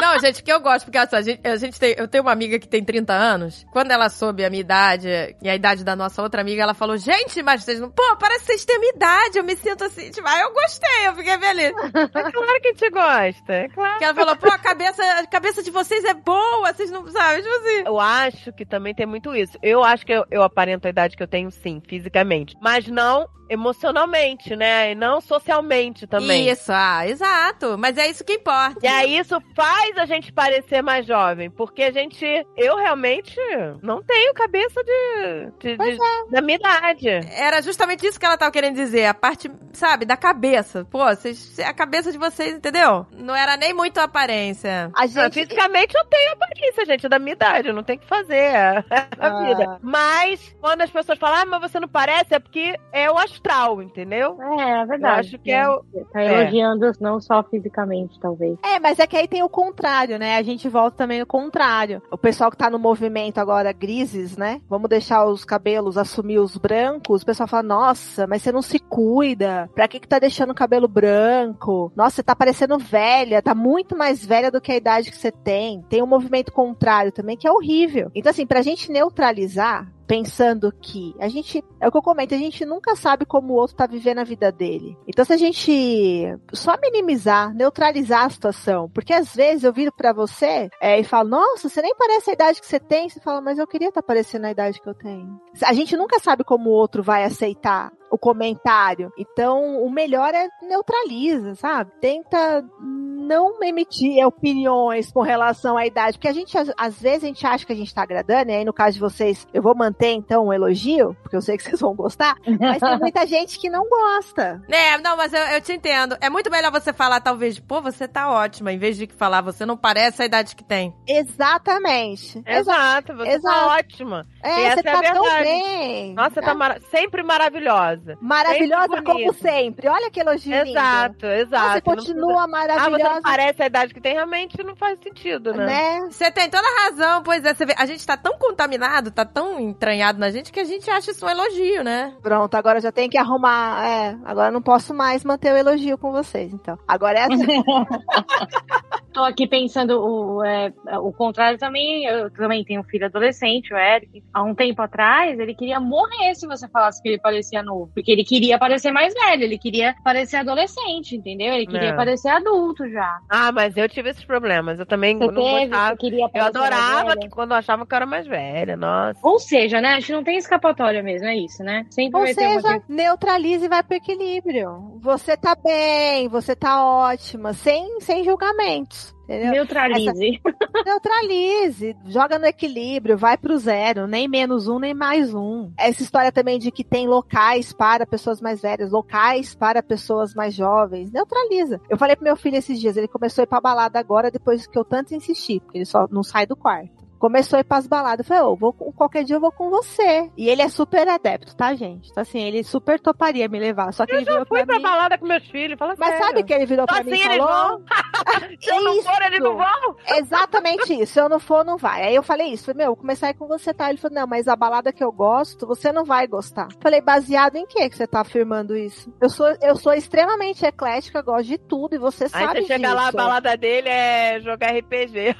Não, gente, o que eu gosto, porque assim, a gente, a gente tem, eu tenho uma amiga que tem 30 anos. Quando ela soube a minha idade e a idade da nossa outra amiga, ela falou: Gente, mas vocês não. Pô, parece que vocês têm a minha idade. Eu me sinto assim. Tipo, aí eu gostei, eu fiquei feliz. É claro que a gente gosta, é claro. Porque ela falou: Pô, a cabeça, a cabeça de vocês é boa, vocês não sabem, tipo assim. Eu acho que também tem muito isso. Eu acho que eu, eu aparento a idade que eu tenho, sim, fisicamente. Mas não não emocionalmente, né? E não socialmente também. Isso, ah, exato. Mas é isso que importa. E aí isso faz a gente parecer mais jovem, porque a gente, eu realmente não tenho cabeça de, de- de- da minha idade. Era justamente isso que ela tava querendo dizer. A parte, sabe, da cabeça. Pô, vocês, a cabeça de vocês, entendeu? Não era nem muito a aparência. A gente. fisicamente eu tenho aparência, gente, da minha idade, eu não tenho que fazer [laughs] é a Ah. vida. Mas quando as pessoas falam, ah, mas você não parece, é porque é o astral, entendeu? É, é verdade. Eu acho que é o- Tá é. elogiando não só fisicamente, talvez. É, mas é que aí tem o contrário, né? A gente volta também no contrário. O pessoal que tá no movimento agora, grises, né? Vamos deixar os cabelos assumir os brancos. O pessoal fala, nossa, mas você não se cuida. Pra que que tá deixando o cabelo branco? Nossa, você tá parecendo velha. Tá muito mais velha do que a idade que você tem. Tem um movimento contrário também, que é horrível. Então, assim, pra gente neutralizar, pensando que a gente, é o que eu comento, a gente nunca sabe como o outro tá vivendo a vida dele. Então se a gente só minimizar, neutralizar a situação, porque às vezes eu viro pra você é, e falo, nossa, você nem parece a idade que você tem, você fala, mas eu queria estar parecendo a idade que eu tenho. A gente nunca sabe como o outro vai aceitar o comentário. Então, o melhor é neutraliza, sabe? Tenta não emitir opiniões com relação à idade, porque a gente, às, vezes, a gente acha que a gente tá agradando, e aí no caso de vocês, eu vou manter então um elogio, porque eu sei que [laughs] vocês vão gostar, mas tem [laughs] muita gente que não gosta. É, não, mas eu, eu te entendo. É muito melhor você falar, talvez, pô, você tá ótima, em vez de falar, você não parece a idade que tem. Exatamente. Exato, você Exato. tá ótima. É, Essa você é a tá tão bem. Nossa, É tá mara- sempre maravilhosa. Maravilhosa sempre como sempre. Olha que elogio lindo. Exato, exato. Nossa, Não continua Ah, você maravilhosa, não parece a idade que tem, realmente não faz sentido, né? né? Você tem toda a razão, pois é. Você vê, a gente tá tão contaminado, tá tão entranhado na gente que a gente acha isso um elogio, né? Pronto, agora já tem que arrumar. É, agora eu não posso mais manter o elogio com vocês, então. Agora é assim. [laughs] tô aqui pensando o, é, o contrário também. Eu também tenho um filho adolescente, o Eric. Há um tempo atrás, ele queria morrer se você falasse que ele parecia novo. Porque ele queria parecer mais velho, ele queria parecer adolescente, entendeu? Ele queria É. parecer adulto já. Ah, mas eu tive esses problemas. Eu também Você não teve, gostava. você queria Eu adorava que quando eu achava que eu era mais velha, nossa. Ou seja, né? A gente não tem escapatória mesmo, é isso, né? Sempre Ou vai ter uma seja, neutralize e vai pro equilíbrio. Você tá bem, você tá ótima, sem, sem julgamentos. Entendeu? Neutralize. [laughs] Neutralize, joga no equilíbrio, vai pro zero, nem menos um, nem mais um. Essa história também de que tem locais para pessoas mais velhas, locais para pessoas mais jovens, neutraliza. Eu falei pro meu filho esses dias, ele começou a ir pra balada agora, depois que eu tanto insisti, porque ele só não sai do quarto. Começou a ir pras baladas. Eu falei, ô, vou, qualquer dia eu vou com você. E ele é super adepto, tá, gente? Então, assim, ele super toparia me levar. Só que ele virou Fui pra pra mim. balada com meus filhos, fala Mas sério. sabe o que ele virou Só pra mim assim e eles falou? [laughs] Se eu não for, eles não vão. Exatamente isso. Se eu não for, não vai. Aí eu falei isso. Falei, meu, vou começar a ir com você, tá? Ele falou, não, mas a balada que eu gosto, você não vai gostar. Falei, baseado em que que você tá afirmando isso? Eu sou, eu sou extremamente eclética, gosto de tudo, e você Aí sabe você chega disso. lá, a balada dele é jogar RPG.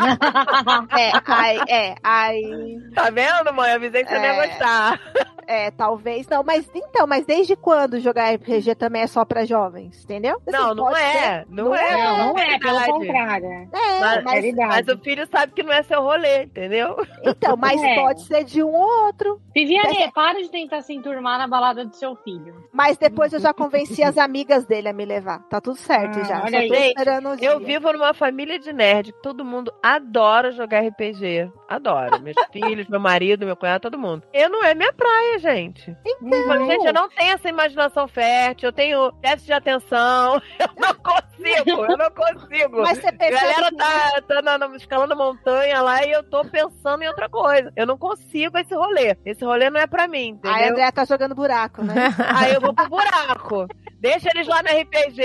[laughs] É, aí, é, aí, Tá vendo, mãe? Avisei que você não ia É. gostar. é, talvez, não, mas então, mas desde quando jogar RPG também é só pra jovens, entendeu? Assim, Não, não é. Não, não é. Não, não é, pelo contrário. É, Mas- mas. Mas o filho sabe que não é seu rolê, entendeu? então, mas É. pode ser de um ou outro. Viviane, para de tentar se enturmar na balada do seu filho. Mas depois eu já convenci as amigas dele a me levar. Tá tudo certo Ah, já. olha Só aí. tô Gente, esperando o Eu vivo numa família de nerd. Todo mundo adora jogar RPG. 3G. Adora. Meus [laughs] filhos, meu marido, meu cunhado, todo mundo. Eu não é minha praia, gente. Falo, gente, eu não tenho essa imaginação fértil. Eu tenho déficit de atenção. [laughs] Eu não consigo. Eu não consigo. Mas você A percebe galera que- tá, tá na, na- escalando a montanha lá e eu tô pensando em outra coisa. Eu não consigo esse rolê. Esse rolê não é pra mim, A entendeu? André tá jogando buraco, né? [laughs] Aí eu vou pro buraco. Deixa eles lá no RPG,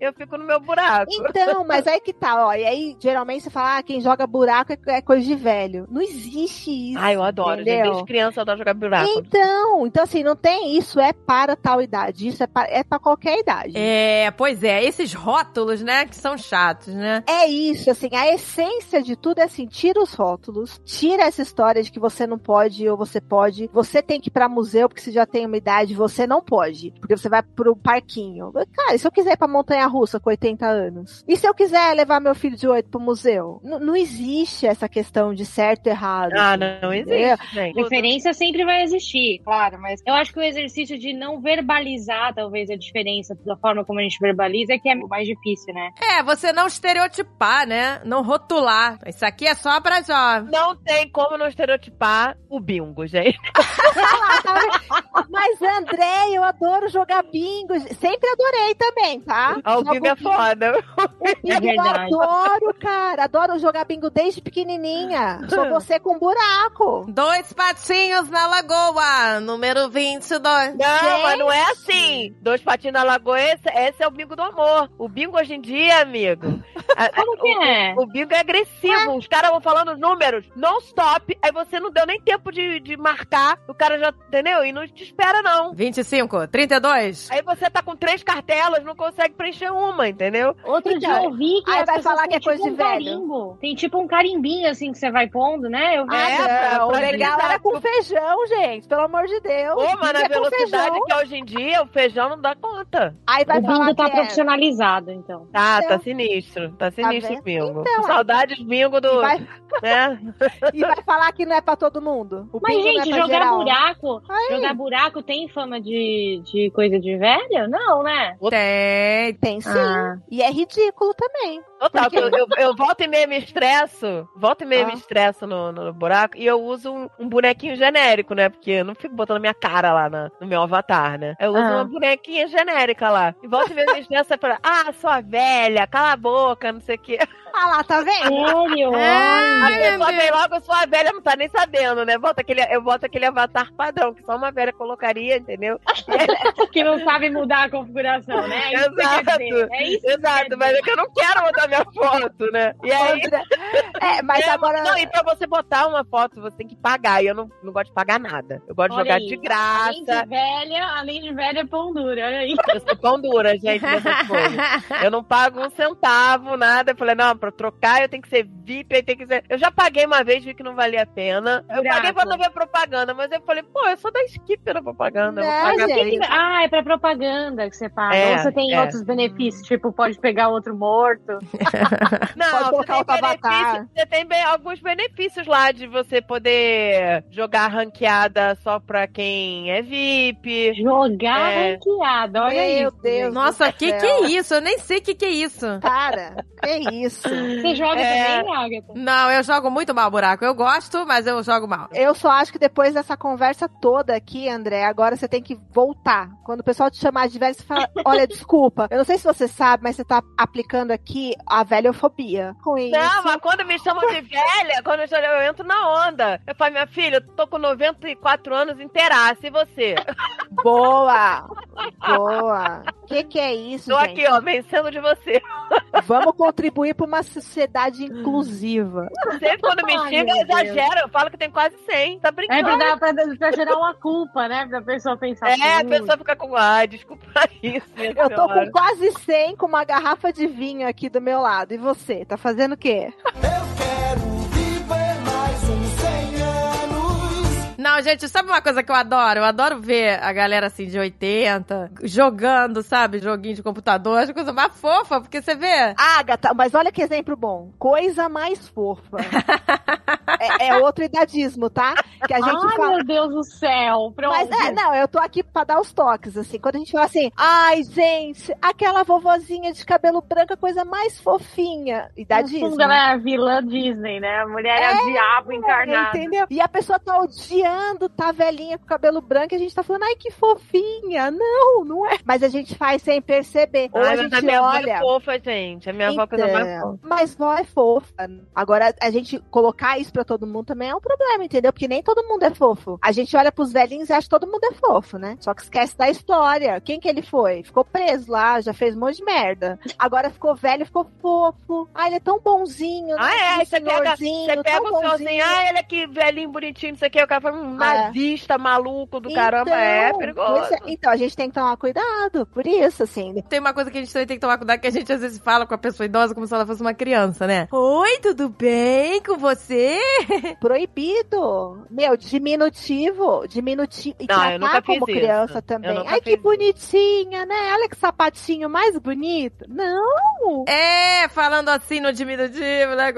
eu fico no meu buraco. Então, mas aí que tá, ó. E aí, geralmente você fala, ah, quem joga buraco é- é coisa de velho. Não existe isso. Ai, eu adoro, gente. Desde criança eu adoro jogar buraco. Então, então assim, não tem isso, é para tal idade. Isso é para, é para qualquer idade. É, pois é, esses rótulos, né, que são chatos, né? É isso, assim, a essência de tudo é assim, tira os rótulos, tira essa história de que você não pode ou você pode, você tem que ir pra museu porque você já tem uma idade, você não pode, porque você vai pro parquinho. Cara, e se eu quiser ir pra montanha russa com 80 anos? E se eu quiser levar meu filho de 8 pro museu? N- não existe essa questão de certo e errado. Ah, assim, não, existe. Preferência sempre vai existir, claro, mas eu acho que o exercício de não verbalizar, talvez, a diferença da forma como a gente verbaliza é que é o mais difícil, né? É, você não estereotipar, né? Não rotular. Isso aqui é só pra jovem. Não tem como não estereotipar o bingo, gente. [laughs] Mas, André, eu adoro jogar bingo. Sempre adorei também, tá? Ah, o bingo é foda. Bingo eu verdade. adoro, cara. Adoro jogar bingo desde pequenininha. Sou [laughs] você com buraco. Dois patinhos na lagoa, número 22. Não, Gente. mas não é assim. Dois patinhos na lagoa, esse, esse é o bingo do amor. O bingo hoje em dia, amigo. Como que o, é? o bingo é agressivo. Os caras vão falando os números non-stop. Aí você não deu nem tempo de, de marcar. O cara já, entendeu? E não te espera, não. 25, 32. Aí você tá com três cartelas, não consegue preencher uma, entendeu? Outro Então, dia eu vi que aí as vai falar que é coisa tipo de um velho. carimbo. Tem tipo um carimbinho assim que você vai pondo, né? Eu vi. Ah, é? Agilizar. era com feijão, gente. Pelo amor de Deus. Pô, mas na é com velocidade feijão. que é hoje em dia, o feijão não dá conta. Aí vai o falar bingo tá é... profissionalizado, então. Tá, Então. tá sinistro. Tá sinistro vendo? o bingo. Então, Saudades bingo do. E vai, Né? [laughs] e vai falar que não é pra todo mundo. O Mas, gente, é jogar geral. buraco. Aí. Jogar buraco tem fama de, de coisa de velho? Não, né? Tem. Tem sim. Ah. E é ridículo também. Total, eu, eu, eu volto e meia me estresso, volto e meia Ah. me estresso no, no buraco e eu uso um, um bonequinho genérico, né? Porque eu não fico botando minha cara lá na- no meu avatar, né? Eu uso Ah. uma bonequinha genérica lá. E volta e meia me estresso e fala, [laughs] ah, sua velha, cala a boca, não sei o quê. [laughs] Ah lá, tá vendo? Sério? É. A pessoa vem logo, sua velha não tá nem sabendo, né? Volta aquele, eu boto aquele avatar padrão, que só uma velha colocaria, entendeu? [laughs] que não sabe mudar a configuração, né? É isso que você quer dizer. É isso que Exato, quer mas é que eu não quero botar minha foto, né? E aí. André- É, mas É, agora. Não, e pra você botar uma foto, você tem que pagar. E eu não, não gosto de pagar nada. Eu gosto de Olha jogar aí. de Além de graça. velha, além de velha, pão dura. Olha aí. Eu sou pão dura, gente. [laughs] Eu não pago um centavo, nada. Eu falei, não, pra trocar eu tenho que ser VIP, aí tem que ser. Eu já paguei uma vez, vi que não valia a pena. Eu Graça. paguei pra não ver propaganda, mas eu falei, pô, eu sou da skip na propaganda. Não, gente. Ah, é pra propaganda que você paga. É, Ou você tem é. outros benefícios, tipo, pode pegar outro morto. [laughs] Não, Pode você colocar tem outro avatar. Você tem bem- alguns benefícios lá de você poder jogar ranqueada só pra quem é VIP. Jogar É. ranqueada, olha Meu isso. Deus. Nossa, que que é isso? Eu nem sei o que que é isso. Cara, que isso. Você joga É. também, Agatha? Não, eu jogo muito mal buraco. Eu gosto, mas eu jogo mal. Eu só acho que depois dessa conversa toda aqui, André, agora você tem que voltar. Quando o pessoal te chamar de velho, você fala: Olha, desculpa. Eu não sei se você sabe, mas você tá aplicando aqui a velhofobia. Com isso. Não, mas quando me chamam de velha, quando eu, eu entro na onda. Eu falo, minha filha, eu tô com 94 anos inteiraça, e você? [laughs] Boa! Boa! Que que é isso, Tô gente? aqui, ó, vencendo de você. Vamos contribuir para uma sociedade inclusiva. Sempre quando me Ai, xinga, Deus. exagero. Eu falo que tem quase 100. Tá É brincando? pra, dar, pra, pra gerar uma culpa, né? Pra pessoa pensar. É, a "Putz, pessoa fica com. Ai, desculpa [laughs] isso. Eu tô senhora." com quase 100 com uma garrafa de vinho aqui do meu lado. E você? Tá fazendo o quê? [laughs] Não, gente, sabe uma coisa que eu adoro? Eu adoro ver a galera assim de 80 jogando, sabe? Joguinho de computador, acho coisa mais fofa, porque você vê. Agatha, mas olha que exemplo bom. Coisa mais fofa. [laughs] é, é outro idadismo, tá? Que a gente Ai, fala. meu Deus do céu. Pronto. Mas é, não, eu tô aqui pra dar os toques, assim. Quando a gente fala assim, ai, gente, aquela vovozinha de cabelo branco, a coisa mais fofinha. No Idadismo. fundo, ela é a vilã Disney, né? A mulher é, o diabo encarnado. Entendeu? E a pessoa tá odiando, tá velhinha com cabelo branco, e a gente tá falando, ai, que fofinha. Não, não é. Mas a gente faz sem perceber. Ou Ai, a gente a minha avó olha. é fofa, gente. A minha avó é mais Então, fofa. mas vó é fofa. Agora, a gente colocar isso pra todo mundo também é um problema, entendeu? Porque nem todo mundo é fofo. A gente olha pros velhinhos e acha que todo mundo é fofo, né? Só que esquece da história. Quem que ele foi? Ficou preso lá, já fez um monte de merda. Agora ficou velho, ficou fofo. Ah, ele é tão bonzinho? Ah, é? Você pega, você pega o senhorzinho, bonzinho. ah, ele aqui, velhinho, bonitinho, não sei o que. O cara fala, um É. nazista, maluco do caramba. É Então, perigoso. é. Então, a gente tem que tomar cuidado. Por isso, assim. Tem uma coisa que a gente também tem que tomar cuidado, que a gente às vezes fala com a pessoa idosa como se ela fosse uma criança, né? Oi, tudo bem com você? [laughs] Proibido. Meu, diminutivo. Diminutivo. E Não, eu nunca como isso. criança Eu também. Ai, que isso. bonitinha, né? Olha que sapatinho mais bonito. Não. É, falando assim no diminutivo, né?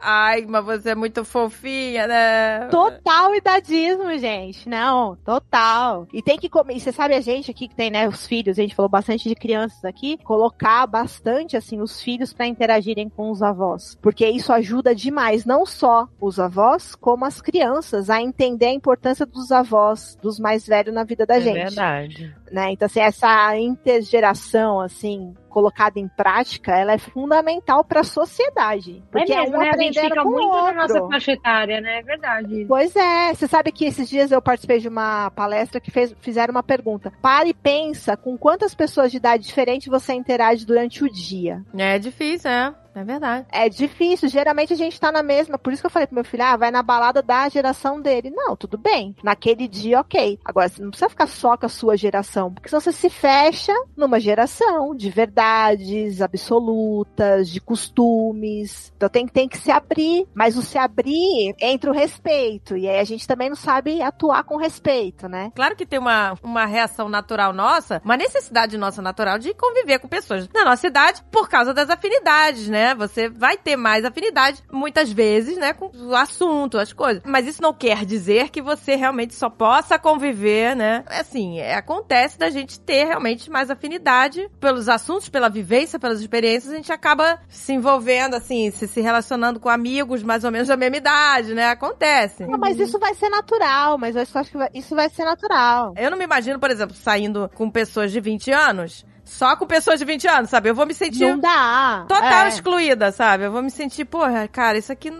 Ai, mas você é muito fofinha, né? Total idadismo, gente. Não, total. E tem que comer. Você sabe, a gente aqui que tem, né, os filhos, a gente falou bastante de crianças aqui, colocar bastante, assim, os filhos pra interagirem com os avós. Porque isso ajuda demais, não só os avós, como as crianças a entender a importância dos avós, dos mais velhos na vida da É gente. verdade. Né? Então, assim, essa intergeração, assim, colocada em prática, ela é fundamental para a sociedade. Porque é mesmo, um né? A gente fica com o muito na outro. nossa faixa etária, né? É verdade. Pois é, você sabe que esses dias eu participei de uma palestra que fez, fizeram uma pergunta. Para e pensa com quantas pessoas de idade diferente você interage durante o dia. É difícil, é. É verdade. É difícil, geralmente a gente tá na mesma. Por isso que eu falei pro meu filho, ah, vai na balada da geração dele. Não, tudo bem. Naquele dia, ok. Agora, você não precisa ficar só com a sua geração, porque senão você se fecha numa geração de verdades absolutas, de costumes. Então tem, tem que se abrir. Mas o se abrir entra o respeito. E aí a gente também não sabe atuar com respeito, né? Claro que tem uma, uma reação natural nossa, uma necessidade nossa natural de conviver com pessoas da nossa idade por causa das afinidades, né? Você vai ter mais afinidade, muitas vezes, né, com o assunto, as coisas. Mas isso não quer dizer que você realmente só possa conviver, né? Assim, é, acontece da gente ter realmente mais afinidade pelos assuntos, pela vivência, pelas experiências, a gente acaba se envolvendo, assim, se, se relacionando com amigos mais ou menos da mesma idade, né? Acontece. Não, mas isso vai ser natural, mas eu acho que vai- isso vai ser natural. Eu não me imagino, por exemplo, saindo com pessoas de 20 anos, só com pessoas de 20 anos, sabe? Eu vou me sentir Não dá. total É. excluída, sabe? Eu vou me sentir, porra, cara, isso aqui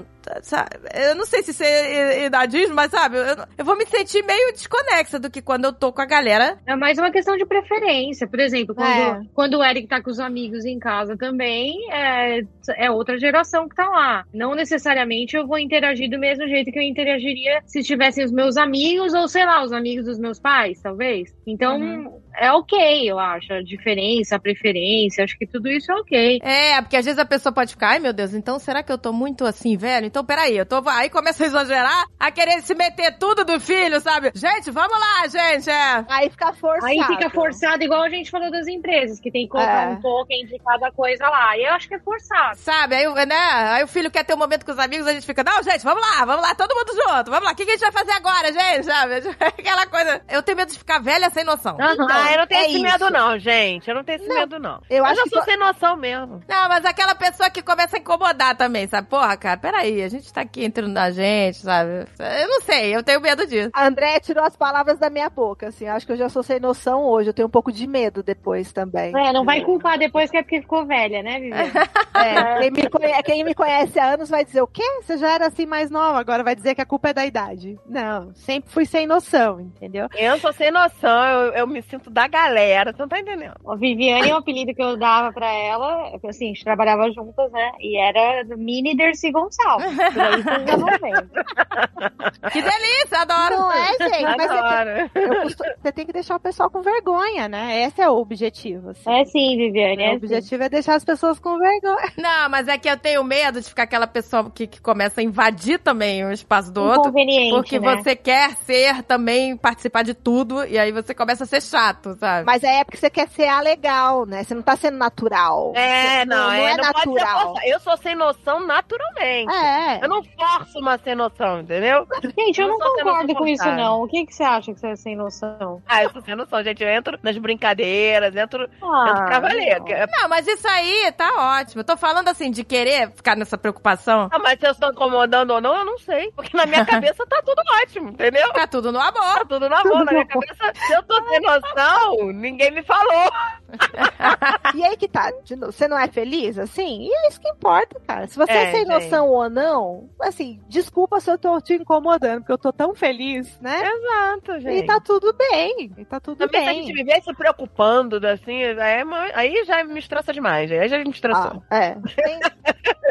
sabe, eu não sei se isso é idadismo, mas sabe, eu, eu, vou me sentir meio desconexa do que quando eu tô com a galera. É mais uma questão de preferência. Por exemplo, quando, é. quando o Eric tá com os amigos em casa também, é, é outra geração que tá lá. Não necessariamente eu vou interagir do mesmo jeito que eu interagiria se tivessem os meus amigos ou, sei lá, os amigos dos meus pais, talvez. Então, uhum. é ok, eu acho. A diferença, a preferência, acho que tudo isso é ok. É, porque às vezes a pessoa pode ficar, ai meu Deus, então será que eu tô muito assim, velho? Então, peraí, eu tô. Aí começa a exagerar, a querer se meter tudo do filho, sabe? Gente, vamos lá, gente. É. Aí fica forçado. Aí fica forçado, igual a gente falou das empresas, que tem que colocar é. um token de cada coisa lá. E eu acho que é forçado. Sabe, aí, né? Aí o filho quer ter um momento com os amigos, a gente fica, não, gente, vamos lá, vamos lá, todo mundo junto, vamos lá, o que, que a gente vai fazer agora, gente? Sabe? [laughs] Aquela coisa. Eu tenho medo de ficar velha sem noção. Uhum. Então, ah, eu não tenho é esse isso. medo, não, gente. Eu não tenho esse não, medo, não. Eu, acho eu sou sem noção mesmo. Não, mas aquela pessoa que começa a incomodar também, sabe? Porra, cara, peraí, a gente tá aqui entrando na gente, sabe? Eu não sei, eu tenho medo disso. A André tirou as palavras da minha boca, assim. Acho que eu já sou sem noção hoje. Eu tenho um pouco de medo depois também. É, não vai culpar depois que é porque ficou velha, né, Viviane? é, quem me, conhece, quem me conhece há anos vai dizer, o quê? Você já era assim mais nova, agora vai dizer que a culpa é da idade. Não, sempre fui sem noção, entendeu? Eu sou sem noção, eu, eu me sinto da galera, você não tá entendendo. A Viviane é um apelido que eu dava pra ela, assim, a gente trabalhava juntas, né? E era Mini Dercy Gonçalves. [laughs] que delícia, adoro. Não é, gente? Mas adoro. Você, você, tem que deixar o pessoal com vergonha, né? Esse é o objetivo. Assim. É sim, Viviane. É o objetivo sim. é deixar as pessoas com vergonha. Não, mas é que eu tenho medo de ficar aquela pessoa que, que começa a invadir também o espaço do outro. Porque né? você quer ser também, participar de tudo, e aí você começa a ser chato, sabe? Mas é porque você quer ser a legal, né? Você não tá sendo natural. É, não, não, é, não é não natural. eu sou sem noção naturalmente. É. Eu não forço uma sem noção, entendeu? Gente, eu, eu não, concordo com isso, não. O que, que você acha que você é sem noção? Ah, eu sou sem noção, gente. Eu entro nas brincadeiras, entro, ah, entro cavaleiro. Não. não, mas isso aí tá ótimo. Eu tô falando assim de querer ficar nessa preocupação. Ah, mas se eu estou incomodando ou não, eu não sei. Porque na minha [laughs] cabeça tá tudo ótimo, entendeu? Tá tudo no amor. Tá tudo no amor. Na minha cabeça, se eu tô sem noção, ninguém me falou. [laughs] e aí que tá, você não é feliz, assim? E é isso que importa, cara. Se você é, é sem noção ou não, assim, desculpa se eu tô te incomodando, porque eu tô tão feliz, né? Exato, gente. E tá tudo bem, e tá tudo Também bem. se a gente viver se preocupando, assim, é, aí já me estressa demais, aí já me estressou. Ah, é.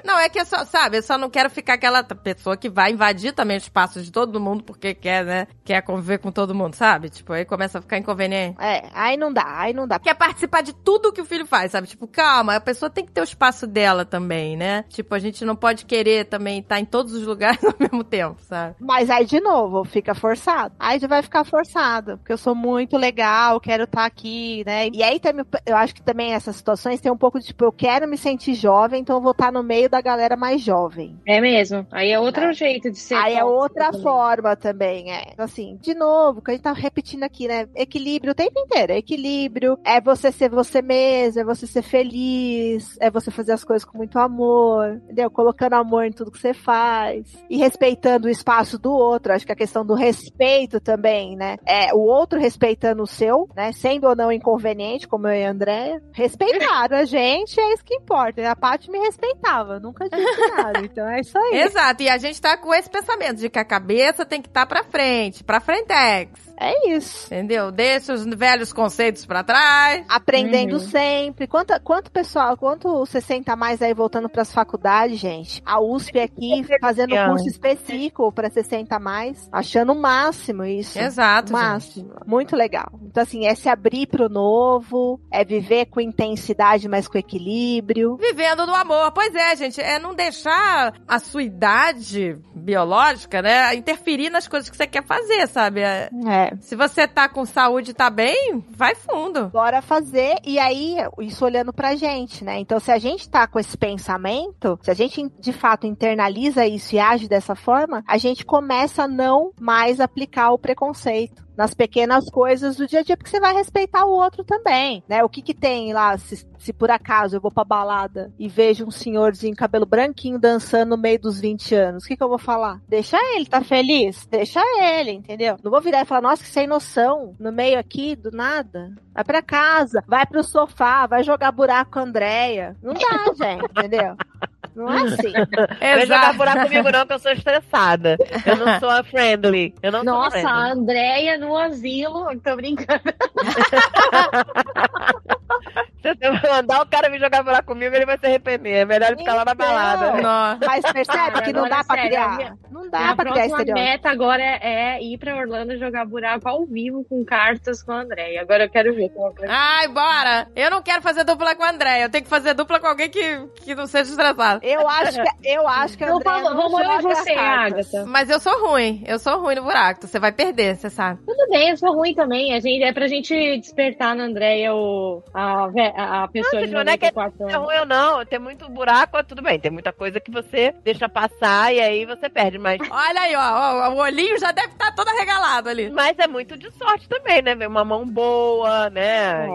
Não, é que eu só, sabe, eu só não quero ficar aquela pessoa que vai invadir também o espaço de todo mundo porque quer, né, quer conviver com todo mundo, sabe? Tipo, aí começa a ficar inconveniente. É, aí não dá, aí não dá. Quer participar de tudo que o filho faz, sabe? Tipo, calma, a pessoa tem que ter o espaço dela também, né? Tipo, a gente não pode querer também estar em todos os lugares [laughs] ao mesmo tempo, sabe? Mas aí, de novo, fica forçado. Aí já vai ficar forçado, porque eu sou muito legal, quero estar aqui, né? E aí também, eu acho que também essas situações tem um pouco de, tipo, eu quero me sentir jovem, então eu vou estar no meio da galera mais jovem. É mesmo. Aí é outro é. jeito de ser. Aí é outra também. forma também, é. Então, assim, de novo, que a gente tá repetindo aqui, né? Equilíbrio o tempo inteiro. Equilíbrio é você ser você mesmo, é você ser feliz, é você fazer as coisas com muito amor, entendeu? Colocando amor em tudo que você faz e respeitando o espaço do outro. Acho que a questão do respeito também, né? É o outro respeitando o seu, né? Sendo ou não inconveniente, como eu e a André. Respeitar a gente é isso que importa. A Paty me respeitava, nunca disse nada. Então é isso aí. [laughs] Exato, e a gente tá com esse pensamento de que a cabeça tem que estar tá pra frente, pra frentex. É isso. Entendeu? Deixa os velhos conceitos para trás. Aprendendo uhum. sempre. Quanto, quanto pessoal, quanto 60 mais aí voltando para as faculdades, gente? A USP aqui fazendo curso específico para 60 mais, achando o máximo isso. Exato. O máximo. Gente. Muito legal. Então, assim, é se abrir pro novo, é viver com intensidade, mas com equilíbrio. Vivendo no amor. Pois é, gente. É não deixar a sua idade biológica, né, interferir nas coisas que você quer fazer, sabe? É. é. Se você tá com saúde e tá bem, vai fundo. Bora fazer. E aí, isso olhando pra gente, né? Então, se a gente tá com esse pensamento, se a gente de fato internaliza isso e age dessa forma, a gente começa a não mais aplicar o preconceito nas pequenas coisas do dia a dia, porque você vai respeitar o outro também, né? O que que tem lá, se, se por acaso eu vou pra balada e vejo um senhorzinho cabelo branquinho dançando no meio dos 20 anos, o que que eu vou falar? Deixa ele, tá feliz? Deixa ele, entendeu? Não vou virar e falar, nossa, que sem noção, no meio aqui, do nada. Vai pra casa, vai pro sofá, vai jogar buraco com a Andréia. Não dá, [laughs] gente, entendeu? Não é assim. [laughs] Não vem jogar buraco comigo, não, que eu sou estressada. Eu não sou a friendly. Eu não Nossa, sou a. Andréia no asilo. Tô brincando. [laughs] [laughs] Se você mandar o cara vir jogar buraco comigo, ele vai se arrepender. É melhor ele ficar lá na Então. balada. Nossa. Mas percebe Cara, que não dá pra sério, a criar. minha- Não dá pra criar próxima estereótipo. meta agora é, é ir pra Orlando jogar buraco ao vivo com cartas com a Andréia. Agora eu quero ver como é Ai, bora! Eu não quero fazer dupla com a André. Eu tenho que fazer dupla com alguém que, que não seja estressado. Eu acho que, eu acho que a não vamos eu e você. Agatha. Mas eu sou ruim. Eu sou ruim no buraco. Você vai perder, você sabe. Tudo bem, eu sou ruim também. A gente, é pra gente despertar na Andréia o, a, ve- a pessoa Não, de não é que é 94 É anos. ruim ou não, tem muito buraco, tudo bem. Tem muita coisa que você deixa passar e aí você perde. Mas, [laughs] Olha aí, ó. ó, O olhinho já deve estar todo arregalado ali. mas é muito de sorte também, né? Uma mão boa, né?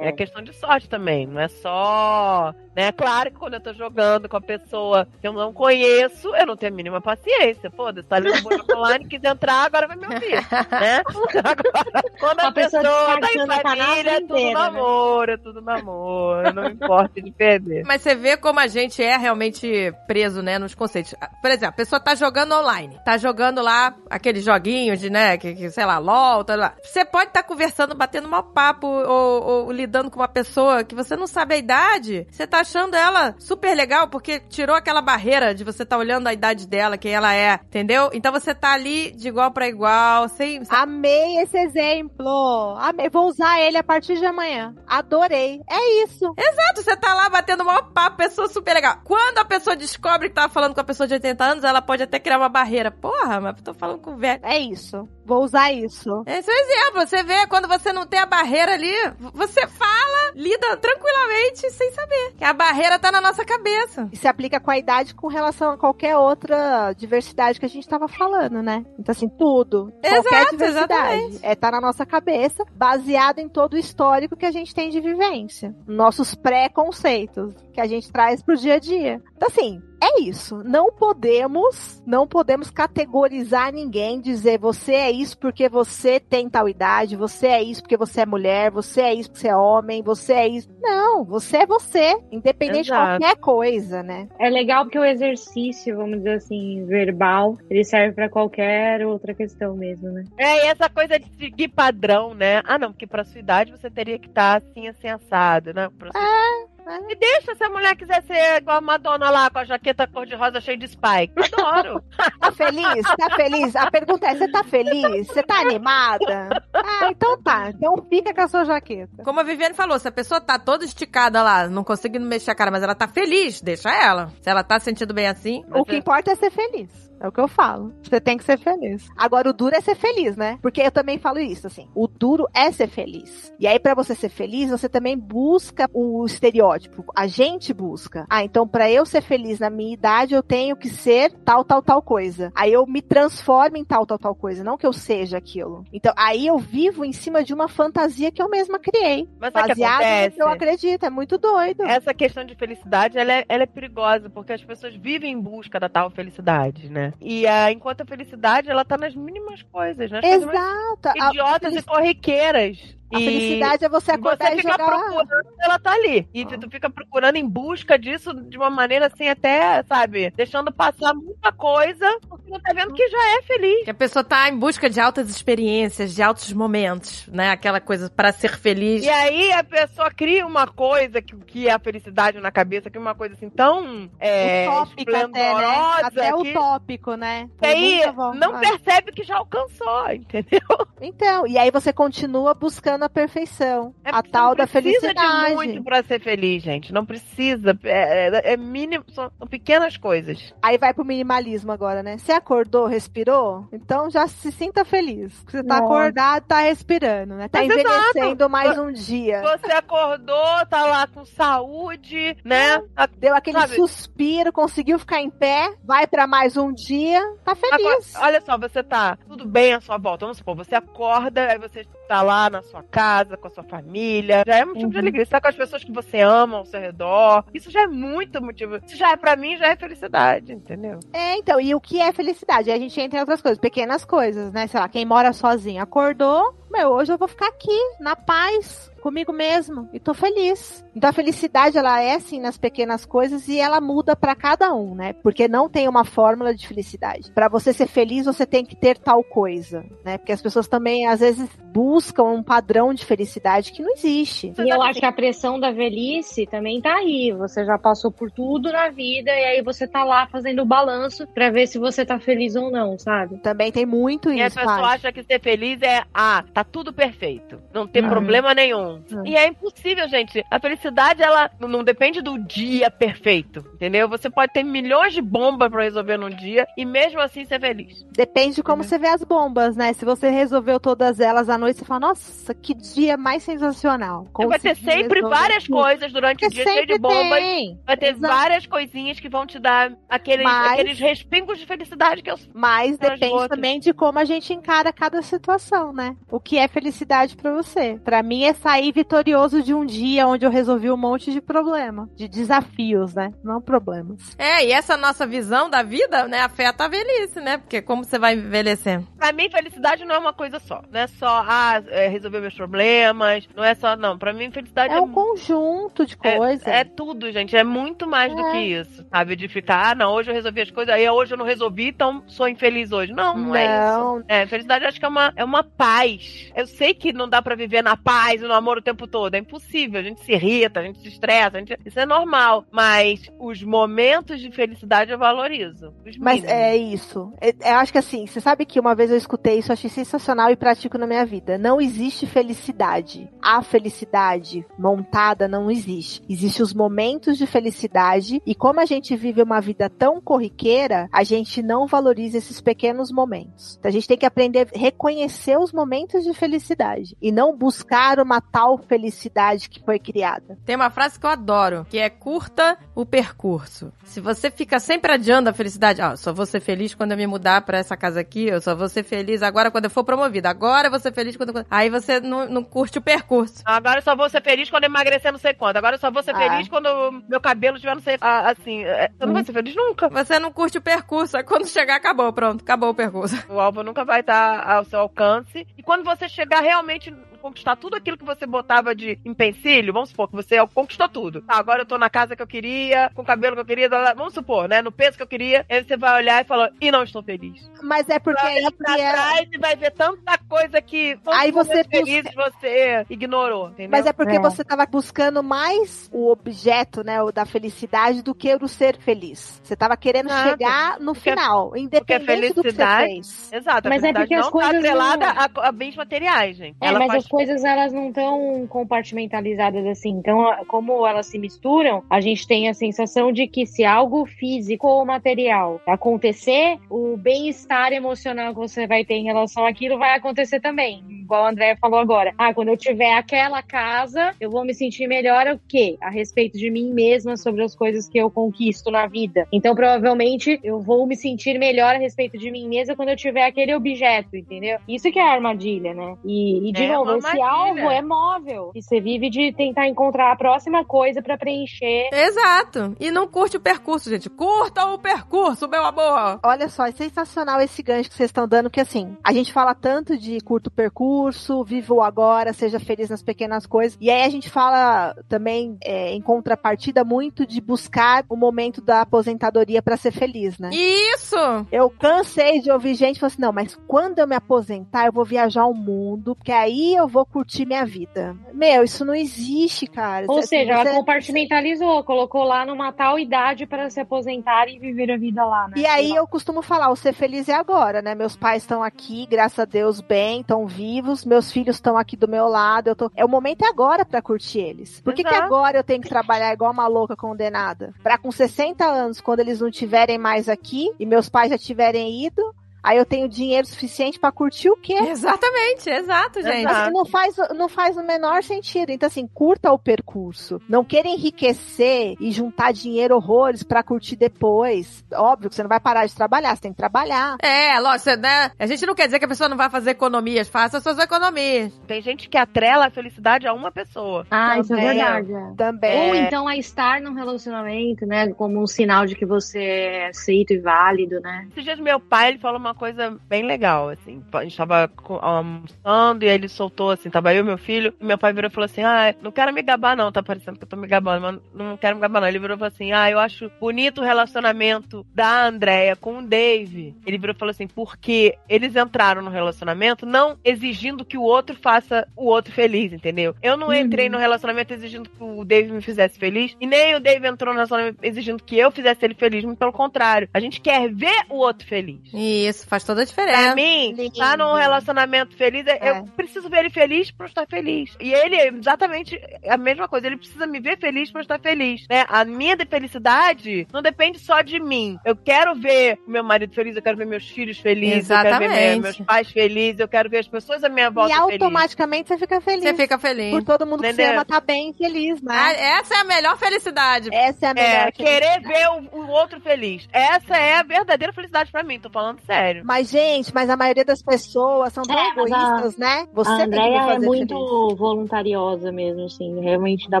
É, É questão de sorte também, não é só. Né? Claro que quando eu tô jogando com a pessoa que eu não conheço, eu não tenho a mínima paciência. Foda-se, tá ali no buraco [laughs] online, quis entrar, agora vai me ouvir. né? [laughs] Agora, quando a, A pessoa pessoa tá em a família, é tudo inteira, né? Namoro, é tudo namoro, não importa de perder. Mas você vê como a gente é realmente preso, né, nos conceitos. Por exemplo, a pessoa tá jogando online, tá jogando lá aqueles joguinhos de, né, que, que, sei lá, LOL, tá lá. Você pode estar conversando, batendo mau papo ou, ou lidando com uma pessoa que você não sabe a idade. Você tá achando ela super legal porque tirou aquela barreira de você tá olhando a idade dela, quem ela é, entendeu? Então você tá ali de igual pra igual, sem. Amei esse exemplo. Amei. Vou usar ele a partir de amanhã. Adorei. É isso. Exato, você tá lá batendo maior papo, pessoa super legal. Quando a pessoa descobre que tava falando com a pessoa de 80 anos, ela pode até criar uma barreira. Porra, mas eu tô falando com o velho. É isso. Vou usar isso. Esse é o exemplo. Você vê quando você não tem a barreira ali, você fala, lida tranquilamente sem saber. Que a barreira tá na nossa cabeça. E se aplica com a idade com relação a qualquer outra diversidade que a gente tava falando, né? Então, assim, tudo. qualquer Exato, diversidade. exatamente. É, tá na nossa cabeça, baseado em todo o histórico que a gente tem de vivência. Nossos pré-conceitos que a gente traz pro dia a dia. Então, assim, é isso. Não podemos, não podemos categorizar ninguém, dizer você é isso porque você tem tal idade, você é isso porque você é mulher, você é isso porque você é homem, você é isso. Não, você é você, independente de Exato. qualquer coisa, né? É legal porque o exercício, vamos dizer assim, verbal, ele serve pra qualquer outra questão mesmo, né? É, e essa coisa de seguir padrão, né? Ah, não, porque pra sua idade você teria que estar assim, assim, assado, né? Pra sua... é. E deixa se a mulher quiser ser igual a Madonna lá, com a jaqueta cor-de-rosa cheia de spike. Adoro. [laughs] Tá feliz? Tá feliz? A pergunta é: você tá feliz? Você tá animada? Ah, então tá. Então fica com a sua jaqueta. Como a Viviane falou, se a pessoa tá toda esticada lá, não conseguindo mexer a cara, mas ela tá feliz, deixa ela. Se ela tá se sentindo bem assim. O que importa é ser feliz. É o que eu falo. Você tem que ser feliz. Agora, o duro é ser feliz, né? Porque eu também falo isso, assim. O duro é ser feliz. E aí, pra você ser feliz, você também busca o estereótipo. A gente busca. Ah, então pra eu ser feliz na minha idade, eu tenho que ser tal, tal, tal coisa. Aí eu me transformo em tal, tal, tal coisa. Não que eu seja aquilo. Então, aí eu vivo em cima de uma fantasia que eu mesma criei. Mas que acontece? que eu acredito. É muito doido. Essa questão de felicidade, ela é, ela é perigosa, porque as pessoas vivem em busca da tal felicidade, né? E ah, enquanto a felicidade, ela tá nas mínimas coisas, né? Exato. A- idiotas e corriqueiras. A E- felicidade é você E acordar você e fica jogar. procurando, ela tá ali. E Ah. tu fica procurando em busca disso de uma maneira assim, até, sabe, deixando passar muita coisa, porque não tá vendo que já é feliz. Que a pessoa tá em busca de altas experiências, de altos momentos, né? Aquela coisa para ser feliz. E aí a pessoa cria uma coisa que, que é a felicidade na cabeça, que é uma coisa assim tão é, utópica até, né? Até que, utópico, né? que aí não percebe que já alcançou, entendeu? Então, e aí você continua buscando a perfeição, É a tal não da precisa felicidade. de muito pra ser feliz, gente. Não precisa. É, é, é mínimo, são, pequenas coisas. Aí vai pro minimalismo agora, né? Você acordou, respirou? Então já se sinta feliz. Você tá Nossa. acordado, tá respirando, né? Tá Mas envelhecendo mais um dia. Você acordou, tá lá com saúde, né? Tá- Deu aquele Sabe? suspiro, conseguiu ficar em pé, vai pra mais um dia, tá feliz. Agora, olha só, você tá tudo bem à sua volta. Vamos supor, você acorda, aí você tá lá na sua casa, com a sua família. Já é motivo de Uhum. alegria. Você tá com as pessoas que você ama ao seu redor. Isso já é muito motivo. Isso já é, pra mim, já é felicidade, entendeu? É, então, e o que é felicidade? Aí a gente entra em outras coisas, pequenas coisas, né? Sei lá, quem mora sozinho acordou, meu, hoje eu vou ficar aqui, na paz, comigo mesmo e tô feliz. Então a felicidade ela é assim nas pequenas coisas e ela muda para cada um, né? Porque não tem uma fórmula de felicidade. Para você ser feliz, você tem que ter tal coisa, né? Porque as pessoas também às vezes buscam um padrão de felicidade que não existe. E eu acho que a pressão da velhice também tá aí. Você já passou por tudo na vida e aí você tá lá fazendo o balanço para ver se você tá feliz ou não, sabe? Também tem muito E isso. a pessoa acha que ser feliz é, ah, tá tudo perfeito. Não tem Uhum. problema nenhum. Uhum. E é impossível, gente. A felicidade, ela não- depende do dia perfeito, entendeu? Você pode ter milhões de bombas pra resolver num dia e mesmo assim ser feliz. Depende de Uhum. como você vê as bombas, né? Se você resolveu todas elas à noite, você fala, nossa, que dia mais sensacional. Você vai ter Consegui sempre várias tudo. coisas durante Porque o dia cheio de bombas. tem. Vai ter Exato. várias coisinhas que vão te dar aqueles, Mas- aqueles respingos de felicidade que eu Mas depende também de como a gente encara cada situação, né? O que é felicidade pra você? Pra mim é sair vitorioso de um dia onde eu resolvi um monte de problema, de desafios, né? Não problemas. É, e essa nossa visão da vida, né, afeta a velhice, né? Porque como você vai envelhecer? Pra mim, felicidade não é uma coisa só. Não é só, ah, é, resolver meus problemas. Não é só, não. Pra mim, felicidade É é, um conjunto de coisas. é, é tudo, gente. É muito mais do É. que isso. Sabe? De ficar, ah, não, hoje eu resolvi as coisas, aí hoje eu não resolvi, então sou infeliz hoje. Não, não, é isso. Não, É, felicidade eu acho que é uma, é uma paz. Eu sei que não dá pra viver na paz e no amor o tempo todo. É impossível. A gente se irrita, a gente se estressa, a gente... isso é normal. Mas os momentos de felicidade eu valorizo. Mas é isso. É- Eu acho que assim, você sabe que uma vez eu escutei isso, achei sensacional e pratico na minha vida. Não existe felicidade. A felicidade montada não existe. Existem os momentos de felicidade e como a gente vive uma vida tão corriqueira, a gente não valoriza esses pequenos momentos. Então a gente tem que aprender a reconhecer os momentos de felicidade e não buscar uma tal felicidade que foi criada. Tem uma frase que eu adoro, que é curta o percurso. Se você fica sempre adiando a felicidade, ah, eu só vou ser feliz quando eu me mudar pra essa casa aqui, eu só vou ser feliz agora quando eu for promovida, agora eu vou ser feliz quando eu... Aí você não, não curte o percurso. Agora eu só vou ser feliz quando eu emagrecer não sei quanto. Agora eu só vou ser Ah. feliz quando meu cabelo tiver não sei... Ah, assim, é, você não vai ser feliz nunca. Você não curte o percurso, aí quando chegar, acabou, pronto, acabou o percurso. O alvo nunca vai estar ao seu alcance. E quando você chegar realmente conquistar tudo aquilo que você botava de empecilho, vamos supor que você conquistou tudo. Tá, agora eu tô na casa que eu queria, com o cabelo que eu queria, vamos supor, né? No peso que eu queria. Aí você vai olhar e falar, e não estou feliz. Mas é porque aí pra é... trás e vai ver tanta coisa que Aí os você momentos felizes você ignorou, entendeu? Mas é porque É. você tava buscando mais o objeto, né, o da felicidade do que o ser feliz. Você tava querendo Exato. chegar no Porque- final, independente do que você felicidade- fez. Exato, a Mas é felicidade porque as não tá coisas atrelada não- a, a bens materiais, gente. É, Ela mas faz coisas elas não estão compartimentalizadas assim. Então, como elas se misturam, a gente tem a sensação de que se algo físico ou material acontecer, o bem-estar emocional que você vai ter em relação àquilo vai acontecer também. Igual a Andrea falou agora. Ah, quando eu tiver aquela casa, eu vou me sentir melhor o quê? A respeito de mim mesma, sobre as coisas que eu conquisto na vida. Então, provavelmente, eu vou me sentir melhor a respeito de mim mesma quando eu tiver aquele objeto, entendeu? Isso que é a armadilha, né? E, e de É novo, esse alvo é móvel. E você vive de tentar encontrar a próxima coisa pra preencher. Exato. E não curte o percurso, gente. Curta o percurso, meu amor. Olha só, é sensacional esse gancho que vocês estão dando, que assim, a gente fala tanto de curto percurso, viva o agora, seja feliz nas pequenas coisas. E aí a gente fala também, é, em contrapartida, muito de buscar o momento da aposentadoria para ser feliz, né? Isso! Eu cansei de ouvir gente falando assim, não, mas quando eu me aposentar, eu vou viajar o mundo, porque aí eu vou curtir minha vida. Meu, isso não existe, cara. Ou Assim, seja, ela compartimentalizou, colocou lá numa tal idade para se aposentar e viver a vida lá, né? E aí eu costumo falar, o ser feliz é agora, né? Meus pais estão aqui, graças a Deus, bem, estão vivos, meus filhos estão aqui do meu lado, eu tô... É o momento é agora pra curtir eles. Por que, que agora eu tenho que trabalhar igual uma louca condenada? Pra com 60 anos, quando eles não tiverem mais aqui e meus pais já tiverem ido, aí eu tenho dinheiro suficiente pra curtir o quê? Exatamente, exato, gente. Exato. Assim, não faz, não faz o menor sentido. Então, assim, curta o percurso. Não queira enriquecer e juntar dinheiro horrores pra curtir depois. Óbvio que você não vai parar de trabalhar, você tem que trabalhar. É, lógico, né? A gente não quer dizer que a pessoa não vai fazer economias, faça suas economias. Tem gente que atrela a felicidade a uma pessoa. Ah, isso é Também. verdade. é. Também. Ou então a estar num relacionamento, né? Como um sinal de que você é aceito e válido, né? Esses dias meu pai ele falou uma uma coisa bem legal, assim. A gente tava almoçando e aí ele soltou, assim, tava eu e meu filho, e meu pai virou e falou assim, ah, não quero me gabar não, tá parecendo que eu tô me gabando, mas não quero me gabar não. Ele virou e falou assim, ah, eu acho bonito o relacionamento da Andrea com o Dave. Ele virou e falou assim, porque eles entraram no relacionamento não exigindo que o outro faça o outro feliz, entendeu? Eu não entrei no relacionamento exigindo que o Dave me fizesse feliz, e nem o Dave entrou no relacionamento exigindo que eu fizesse ele feliz, muito pelo contrário. A gente quer ver o outro feliz. Isso, faz toda a Pra diferença. mim, lindo. tá num relacionamento feliz, é- É. eu preciso ver ele feliz pra eu estar feliz. E ele é exatamente a mesma coisa, ele precisa me ver feliz pra eu estar feliz, né? A minha de felicidade não depende só de mim. Eu quero ver o meu marido feliz, eu quero ver meus filhos felizes, eu quero ver Exatamente. meus pais felizes, eu quero ver as pessoas à minha volta E felizes. automaticamente você fica feliz. Você fica feliz. Por todo mundo que você Entendeu? ama tá bem, feliz, Ah, né? essa é a melhor felicidade. Essa é a melhor. É, querer felicidade. ver o, o outro feliz. Essa é a verdadeira felicidade pra mim, tô falando sério. Mas, gente, mas a maioria das pessoas são tão É, mas a- egoístas, né? Você a Andrea é fazer muito feliz. voluntariosa mesmo, assim. Realmente dá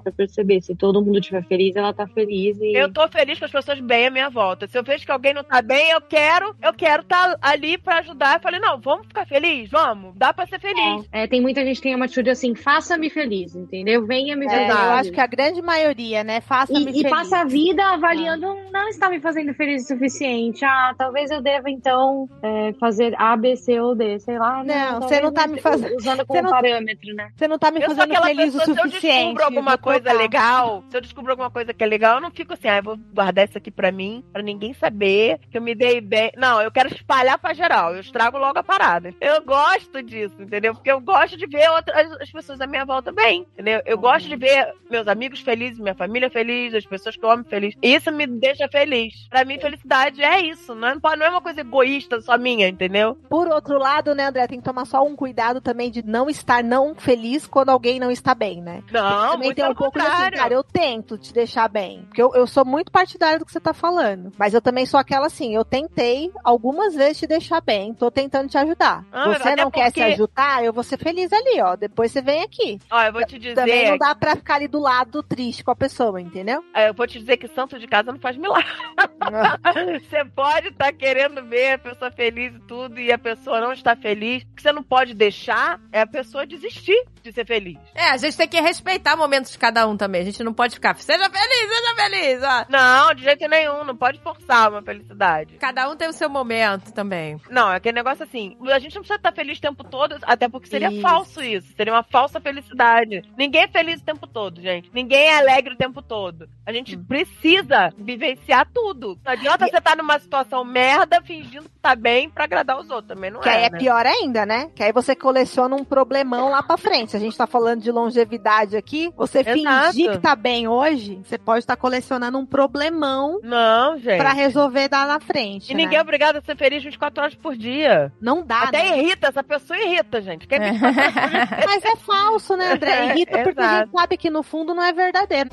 pra perceber. Se todo mundo estiver feliz, ela tá feliz. E... Eu tô feliz com as pessoas bem à minha volta. Se eu vejo que alguém não tá bem, eu quero, eu quero estar ali pra ajudar. Eu falei, não, vamos ficar feliz, vamos. Dá pra ser feliz. É, tem muita gente que tem uma atitude assim, faça-me feliz, entendeu? Venha me É, eu acho que a grande maioria, né? Faça-me E, feliz. e passa a vida avaliando, não está me fazendo feliz o suficiente. Ah, talvez eu deva então é, fazer A, B, C ou D, sei lá. Não, talvez você não tá me fazendo- Usando como não- parâmetro, né? Você não tá me Eu fazendo aquela feliz pessoa, o se eu suficiente. descubro alguma coisa trocar. legal, se eu descubro alguma coisa que é legal, eu não fico assim, ah, eu vou guardar isso aqui pra mim, pra ninguém saber que eu me dei bem. Não, eu quero espalhar pra geral, eu estrago logo a parada. Eu gosto disso, entendeu? Porque eu gosto de ver outras as pessoas à minha volta bem, entendeu? Eu gosto de ver meus amigos felizes, minha família feliz, as pessoas que eu amo feliz. Isso me deixa feliz. Pra mim, felicidade é isso, não é, não é uma coisa egoísta só minha, entendeu? Por outro lado, né, André, tem que tomar só um cuidado também de não estar não feliz quando alguém não está bem, né? Não, também muito tem um pouco de assim, contrário. cara, eu tento te deixar bem. Porque eu, eu sou muito partidária do que você tá falando. Mas eu também sou aquela assim, eu tentei algumas vezes te deixar bem, tô tentando te ajudar. Ah, você não quer se porque- ajudar, eu vou ser feliz ali, ó. Depois você vem aqui. Ó, eu vou te dizer. Também não dá pra ficar ali do lado triste com a pessoa, entendeu? É, Eu vou te dizer que santo de casa não faz milagre. [laughs] Você pode estar querendo ver a pessoa feliz e tudo, e a pessoa não está feliz. O que você não pode deixar é a pessoa desistir de ser feliz. É, a gente tem que respeitar momentos de cada um também. A gente não pode ficar, seja feliz, seja feliz, ó. Não, de jeito nenhum, não pode forçar uma felicidade. Cada um tem o seu momento também. Não, é aquele negócio assim, a gente não precisa estar feliz o tempo todo, até porque seria Isso. falso isso, seria uma falsa felicidade. Ninguém é feliz o tempo todo, gente. Ninguém é alegre o tempo todo. A gente Hum. precisa vivenciar tudo. Não adianta você estar numa situação merda fingindo que tá bem pra agradar os outros, também não Que é, aí é né? pior ainda, né? Que aí você coleciona um problemão lá pra frente. A gente tá falando de longevidade aqui, você Exato. fingir que tá bem hoje, você pode estar colecionando um problemão Não, gente. pra resolver dar na frente. E né? ninguém é obrigado a ser feliz 24 horas por dia. Não dá, Até né? irrita, essa pessoa irrita, gente. Quer É. 24 horas por dia? [laughs] Mas é falso, né, André? [laughs] Irrita porque a gente sabe que no fundo não é verdadeiro.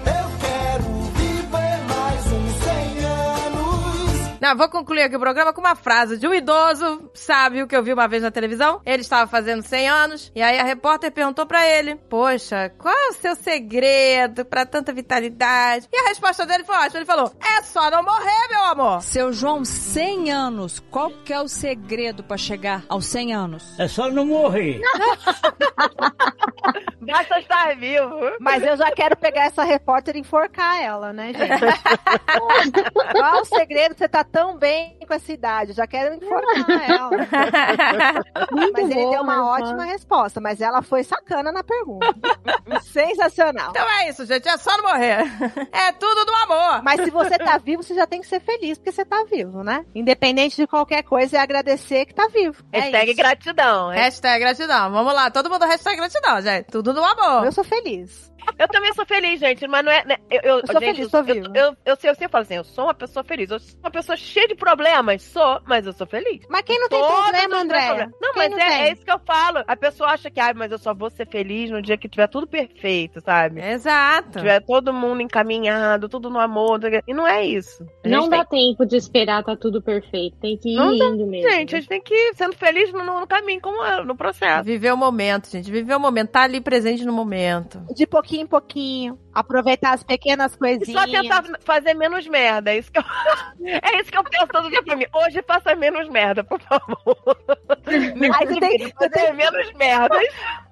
Não, vou concluir aqui o programa com uma frase de um idoso sábio que eu vi uma vez na televisão. Ele estava fazendo 100 anos e aí a repórter perguntou pra ele: Poxa, qual é o seu segredo pra tanta vitalidade? E a resposta dele foi ótima. Ele falou: É só não morrer, meu amor. Seu João, 100 anos. Qual que é o segredo pra chegar aos 100 anos? É só não morrer. [laughs] Basta estar vivo. Mas eu já quero pegar essa repórter e enforcar ela, né, gente? [laughs] Qual o segredo? Você tá tão bem com essa idade. Eu já quero enforcar [laughs] ela. Muito Mas ele boa, deu uma mas- ótima resposta, mas ela foi sacana na pergunta. [laughs] Sensacional. Então é isso, gente. É só não morrer. É tudo do amor. Mas se você tá vivo, você já tem que ser feliz porque você tá vivo, né? Independente de qualquer coisa, é agradecer que tá vivo. É Hashtag isso. gratidão. é. Hashtag gratidão. Vamos lá. Todo mundo hashtag gratidão, gente. Tudo do amor. Eu sou feliz. Eu também sou feliz, gente, mas não é. né, Eu, eu, Eu sou gente, feliz, sou eu, viva. eu, eu, sei, eu sempre falo assim, eu sou uma pessoa feliz. Eu sou uma pessoa cheia de problemas, sou, mas eu sou feliz. Mas quem não tem Todos problema, André? problemas. Não, Quem mas não é, tem? é isso que eu falo. A pessoa acha que, ah, mas eu só vou ser feliz no dia que tiver tudo perfeito, sabe? Exato. Tiver todo mundo encaminhado, tudo no amor. E não é isso. Não dá tempo de esperar tá tudo perfeito. Tem que ir Não dá, indo mesmo. Gente, a gente tem que ir sendo feliz no, no caminho, como no processo. Viver o momento, gente. Viver o momento. Tá ali presente no momento. De pouquinho pouquinho em pouquinho. Aproveitar as pequenas E coisinhas. só tentar fazer menos merda. É isso que eu, [laughs] é isso que eu penso todo dia pra mim. Hoje faça menos merda, por favor. [laughs] Aí você tem- você fazer menos merda.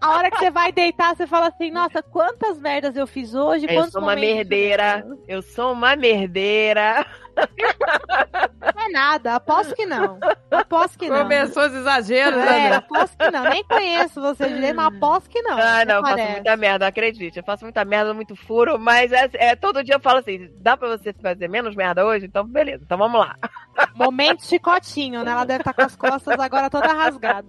A hora que você vai deitar, você fala assim, nossa, quantas merdas eu fiz hoje, Eu sou uma merdeira. Eu sou uma merdeira. Não é nada, aposto que não. Aposto que não. Começou os exageros, É, né? aposto que não. Nem conheço você direito, mas aposto que não. Ah, não, eu faço muita merda, acredite. Eu faço muita merda, muito furo, mas é, é, todo dia eu falo assim: dá pra você fazer menos merda hoje? Então, beleza, então vamos lá. Momento chicotinho, né? Ela deve estar com as costas agora toda rasgada.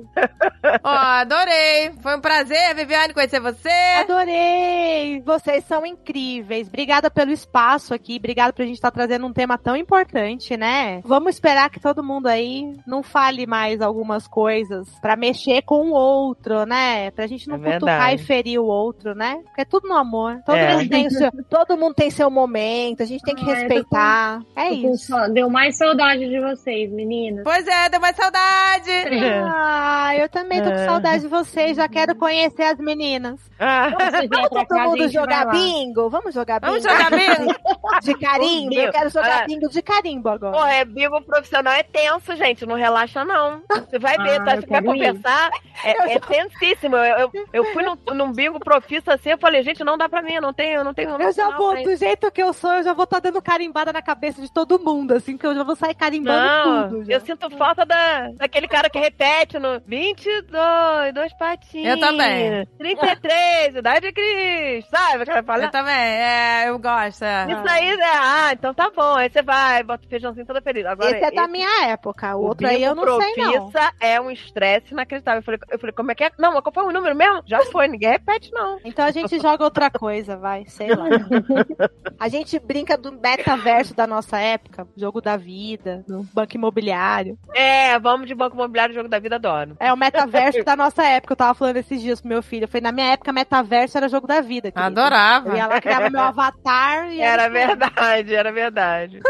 Ó, adorei. Foi um prazer, Viviane, conhecer você. Adorei! Vocês são incríveis. Obrigada pelo espaço aqui. Obrigada por a gente estar trazendo um tema tão importante, né? Vamos esperar que todo mundo aí não fale mais algumas coisas pra mexer com o outro, né? Pra gente não É cutucar e ferir o outro, né? Porque é tudo no amor. Todo, É. mundo, tem o seu, [laughs] todo mundo tem seu momento. A gente tem que Ah, respeitar. É com isso. só- Deu mais saudade de vocês, meninas. Pois é, deu mais saudade. [laughs] Ah, eu também tô com É. saudade de vocês. Já quero conhecer as meninas. [laughs] Ah, Vamos pra todo cá, mundo jogar bingo? Vamos jogar bingo? Vamos jogar bingo? De carimbo? Eu quero jogar Ah. Bingo de carimbo agora. Porra, é bingo profissional é tenso, gente. Não relaxa, não. Você vai ver, Ah, tá? eu Você vai conversar. É, é tensíssimo. Eu, eu, eu fui num, num bingo profissa assim, eu falei, gente, não dá pra mim, eu não tenho, eu não tenho. Eu já vou, do jeito que eu sou, eu já vou estar dando carimbada na cabeça de todo mundo, assim, que eu já vou sair carimbando Não, tudo. já. eu sinto falta da, daquele cara que repete no 22, dois patinhos. Eu também. 33, idade de Cristo, sabe? Eu fala. também, é, eu gosto. é. Isso aí, né? Ah, então tá bom. Aí você vai, bota o feijãozinho toda feliz. Agora, Esse é da esse- minha época, o o outro aí eu não sei não. é um estresse inacreditável. Eu falei, eu falei, como é que é? Não, mas qual foi o número mesmo? Já foi, ninguém repete, não. Então a gente joga outra coisa, vai, sei lá. [laughs] A gente brinca do metaverso da nossa época, jogo da vida, no banco imobiliário. É, vamos de banco imobiliário, jogo da vida, adoro. É o metaverso da nossa época. Eu tava falando esses dias pro meu filho. Eu falei, na minha época, metaverso era jogo da vida. querido. Adorava. Eu ia lá, criava meu [laughs] avatar e Era verdade, era verdade.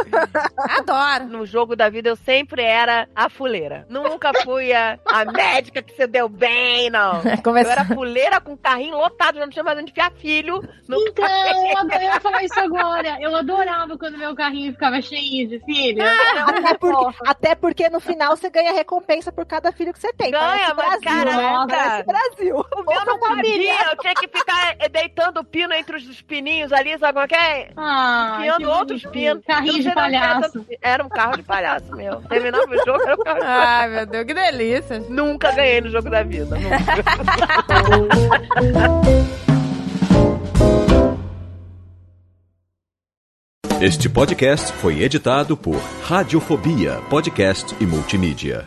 Adoro. No jogo da vida eu sempre era a fuleira. Nunca fui a, a médica que você deu bem, não. [laughs] Eu Começou. era fuleira com carrinho lotado, já não tinha mais onde enfiar filho. No Então, eu ado- eu ia falar isso agora. Eu adorava quando meu carrinho ficava cheio de filho. Até porque, até porque no final você ganha recompensa por cada filho que você tem. Ganha, mas Brasil, né? caraca. Parece Brasil. O meu não podia, eu tinha que ficar eh, deitando o pino entre os pininhos ali, sabe como é que é? Ah, Enfiando outros pinos. Carrinho Eu de era palhaço. Era um carro de palhaço meu. Terminava o jogo, era um carro de palhaço. Ai, meu Deus, que delícia. Nunca ganhei no jogo da vida. Nunca. Este podcast foi editado por Radiofobia, podcast e multimídia.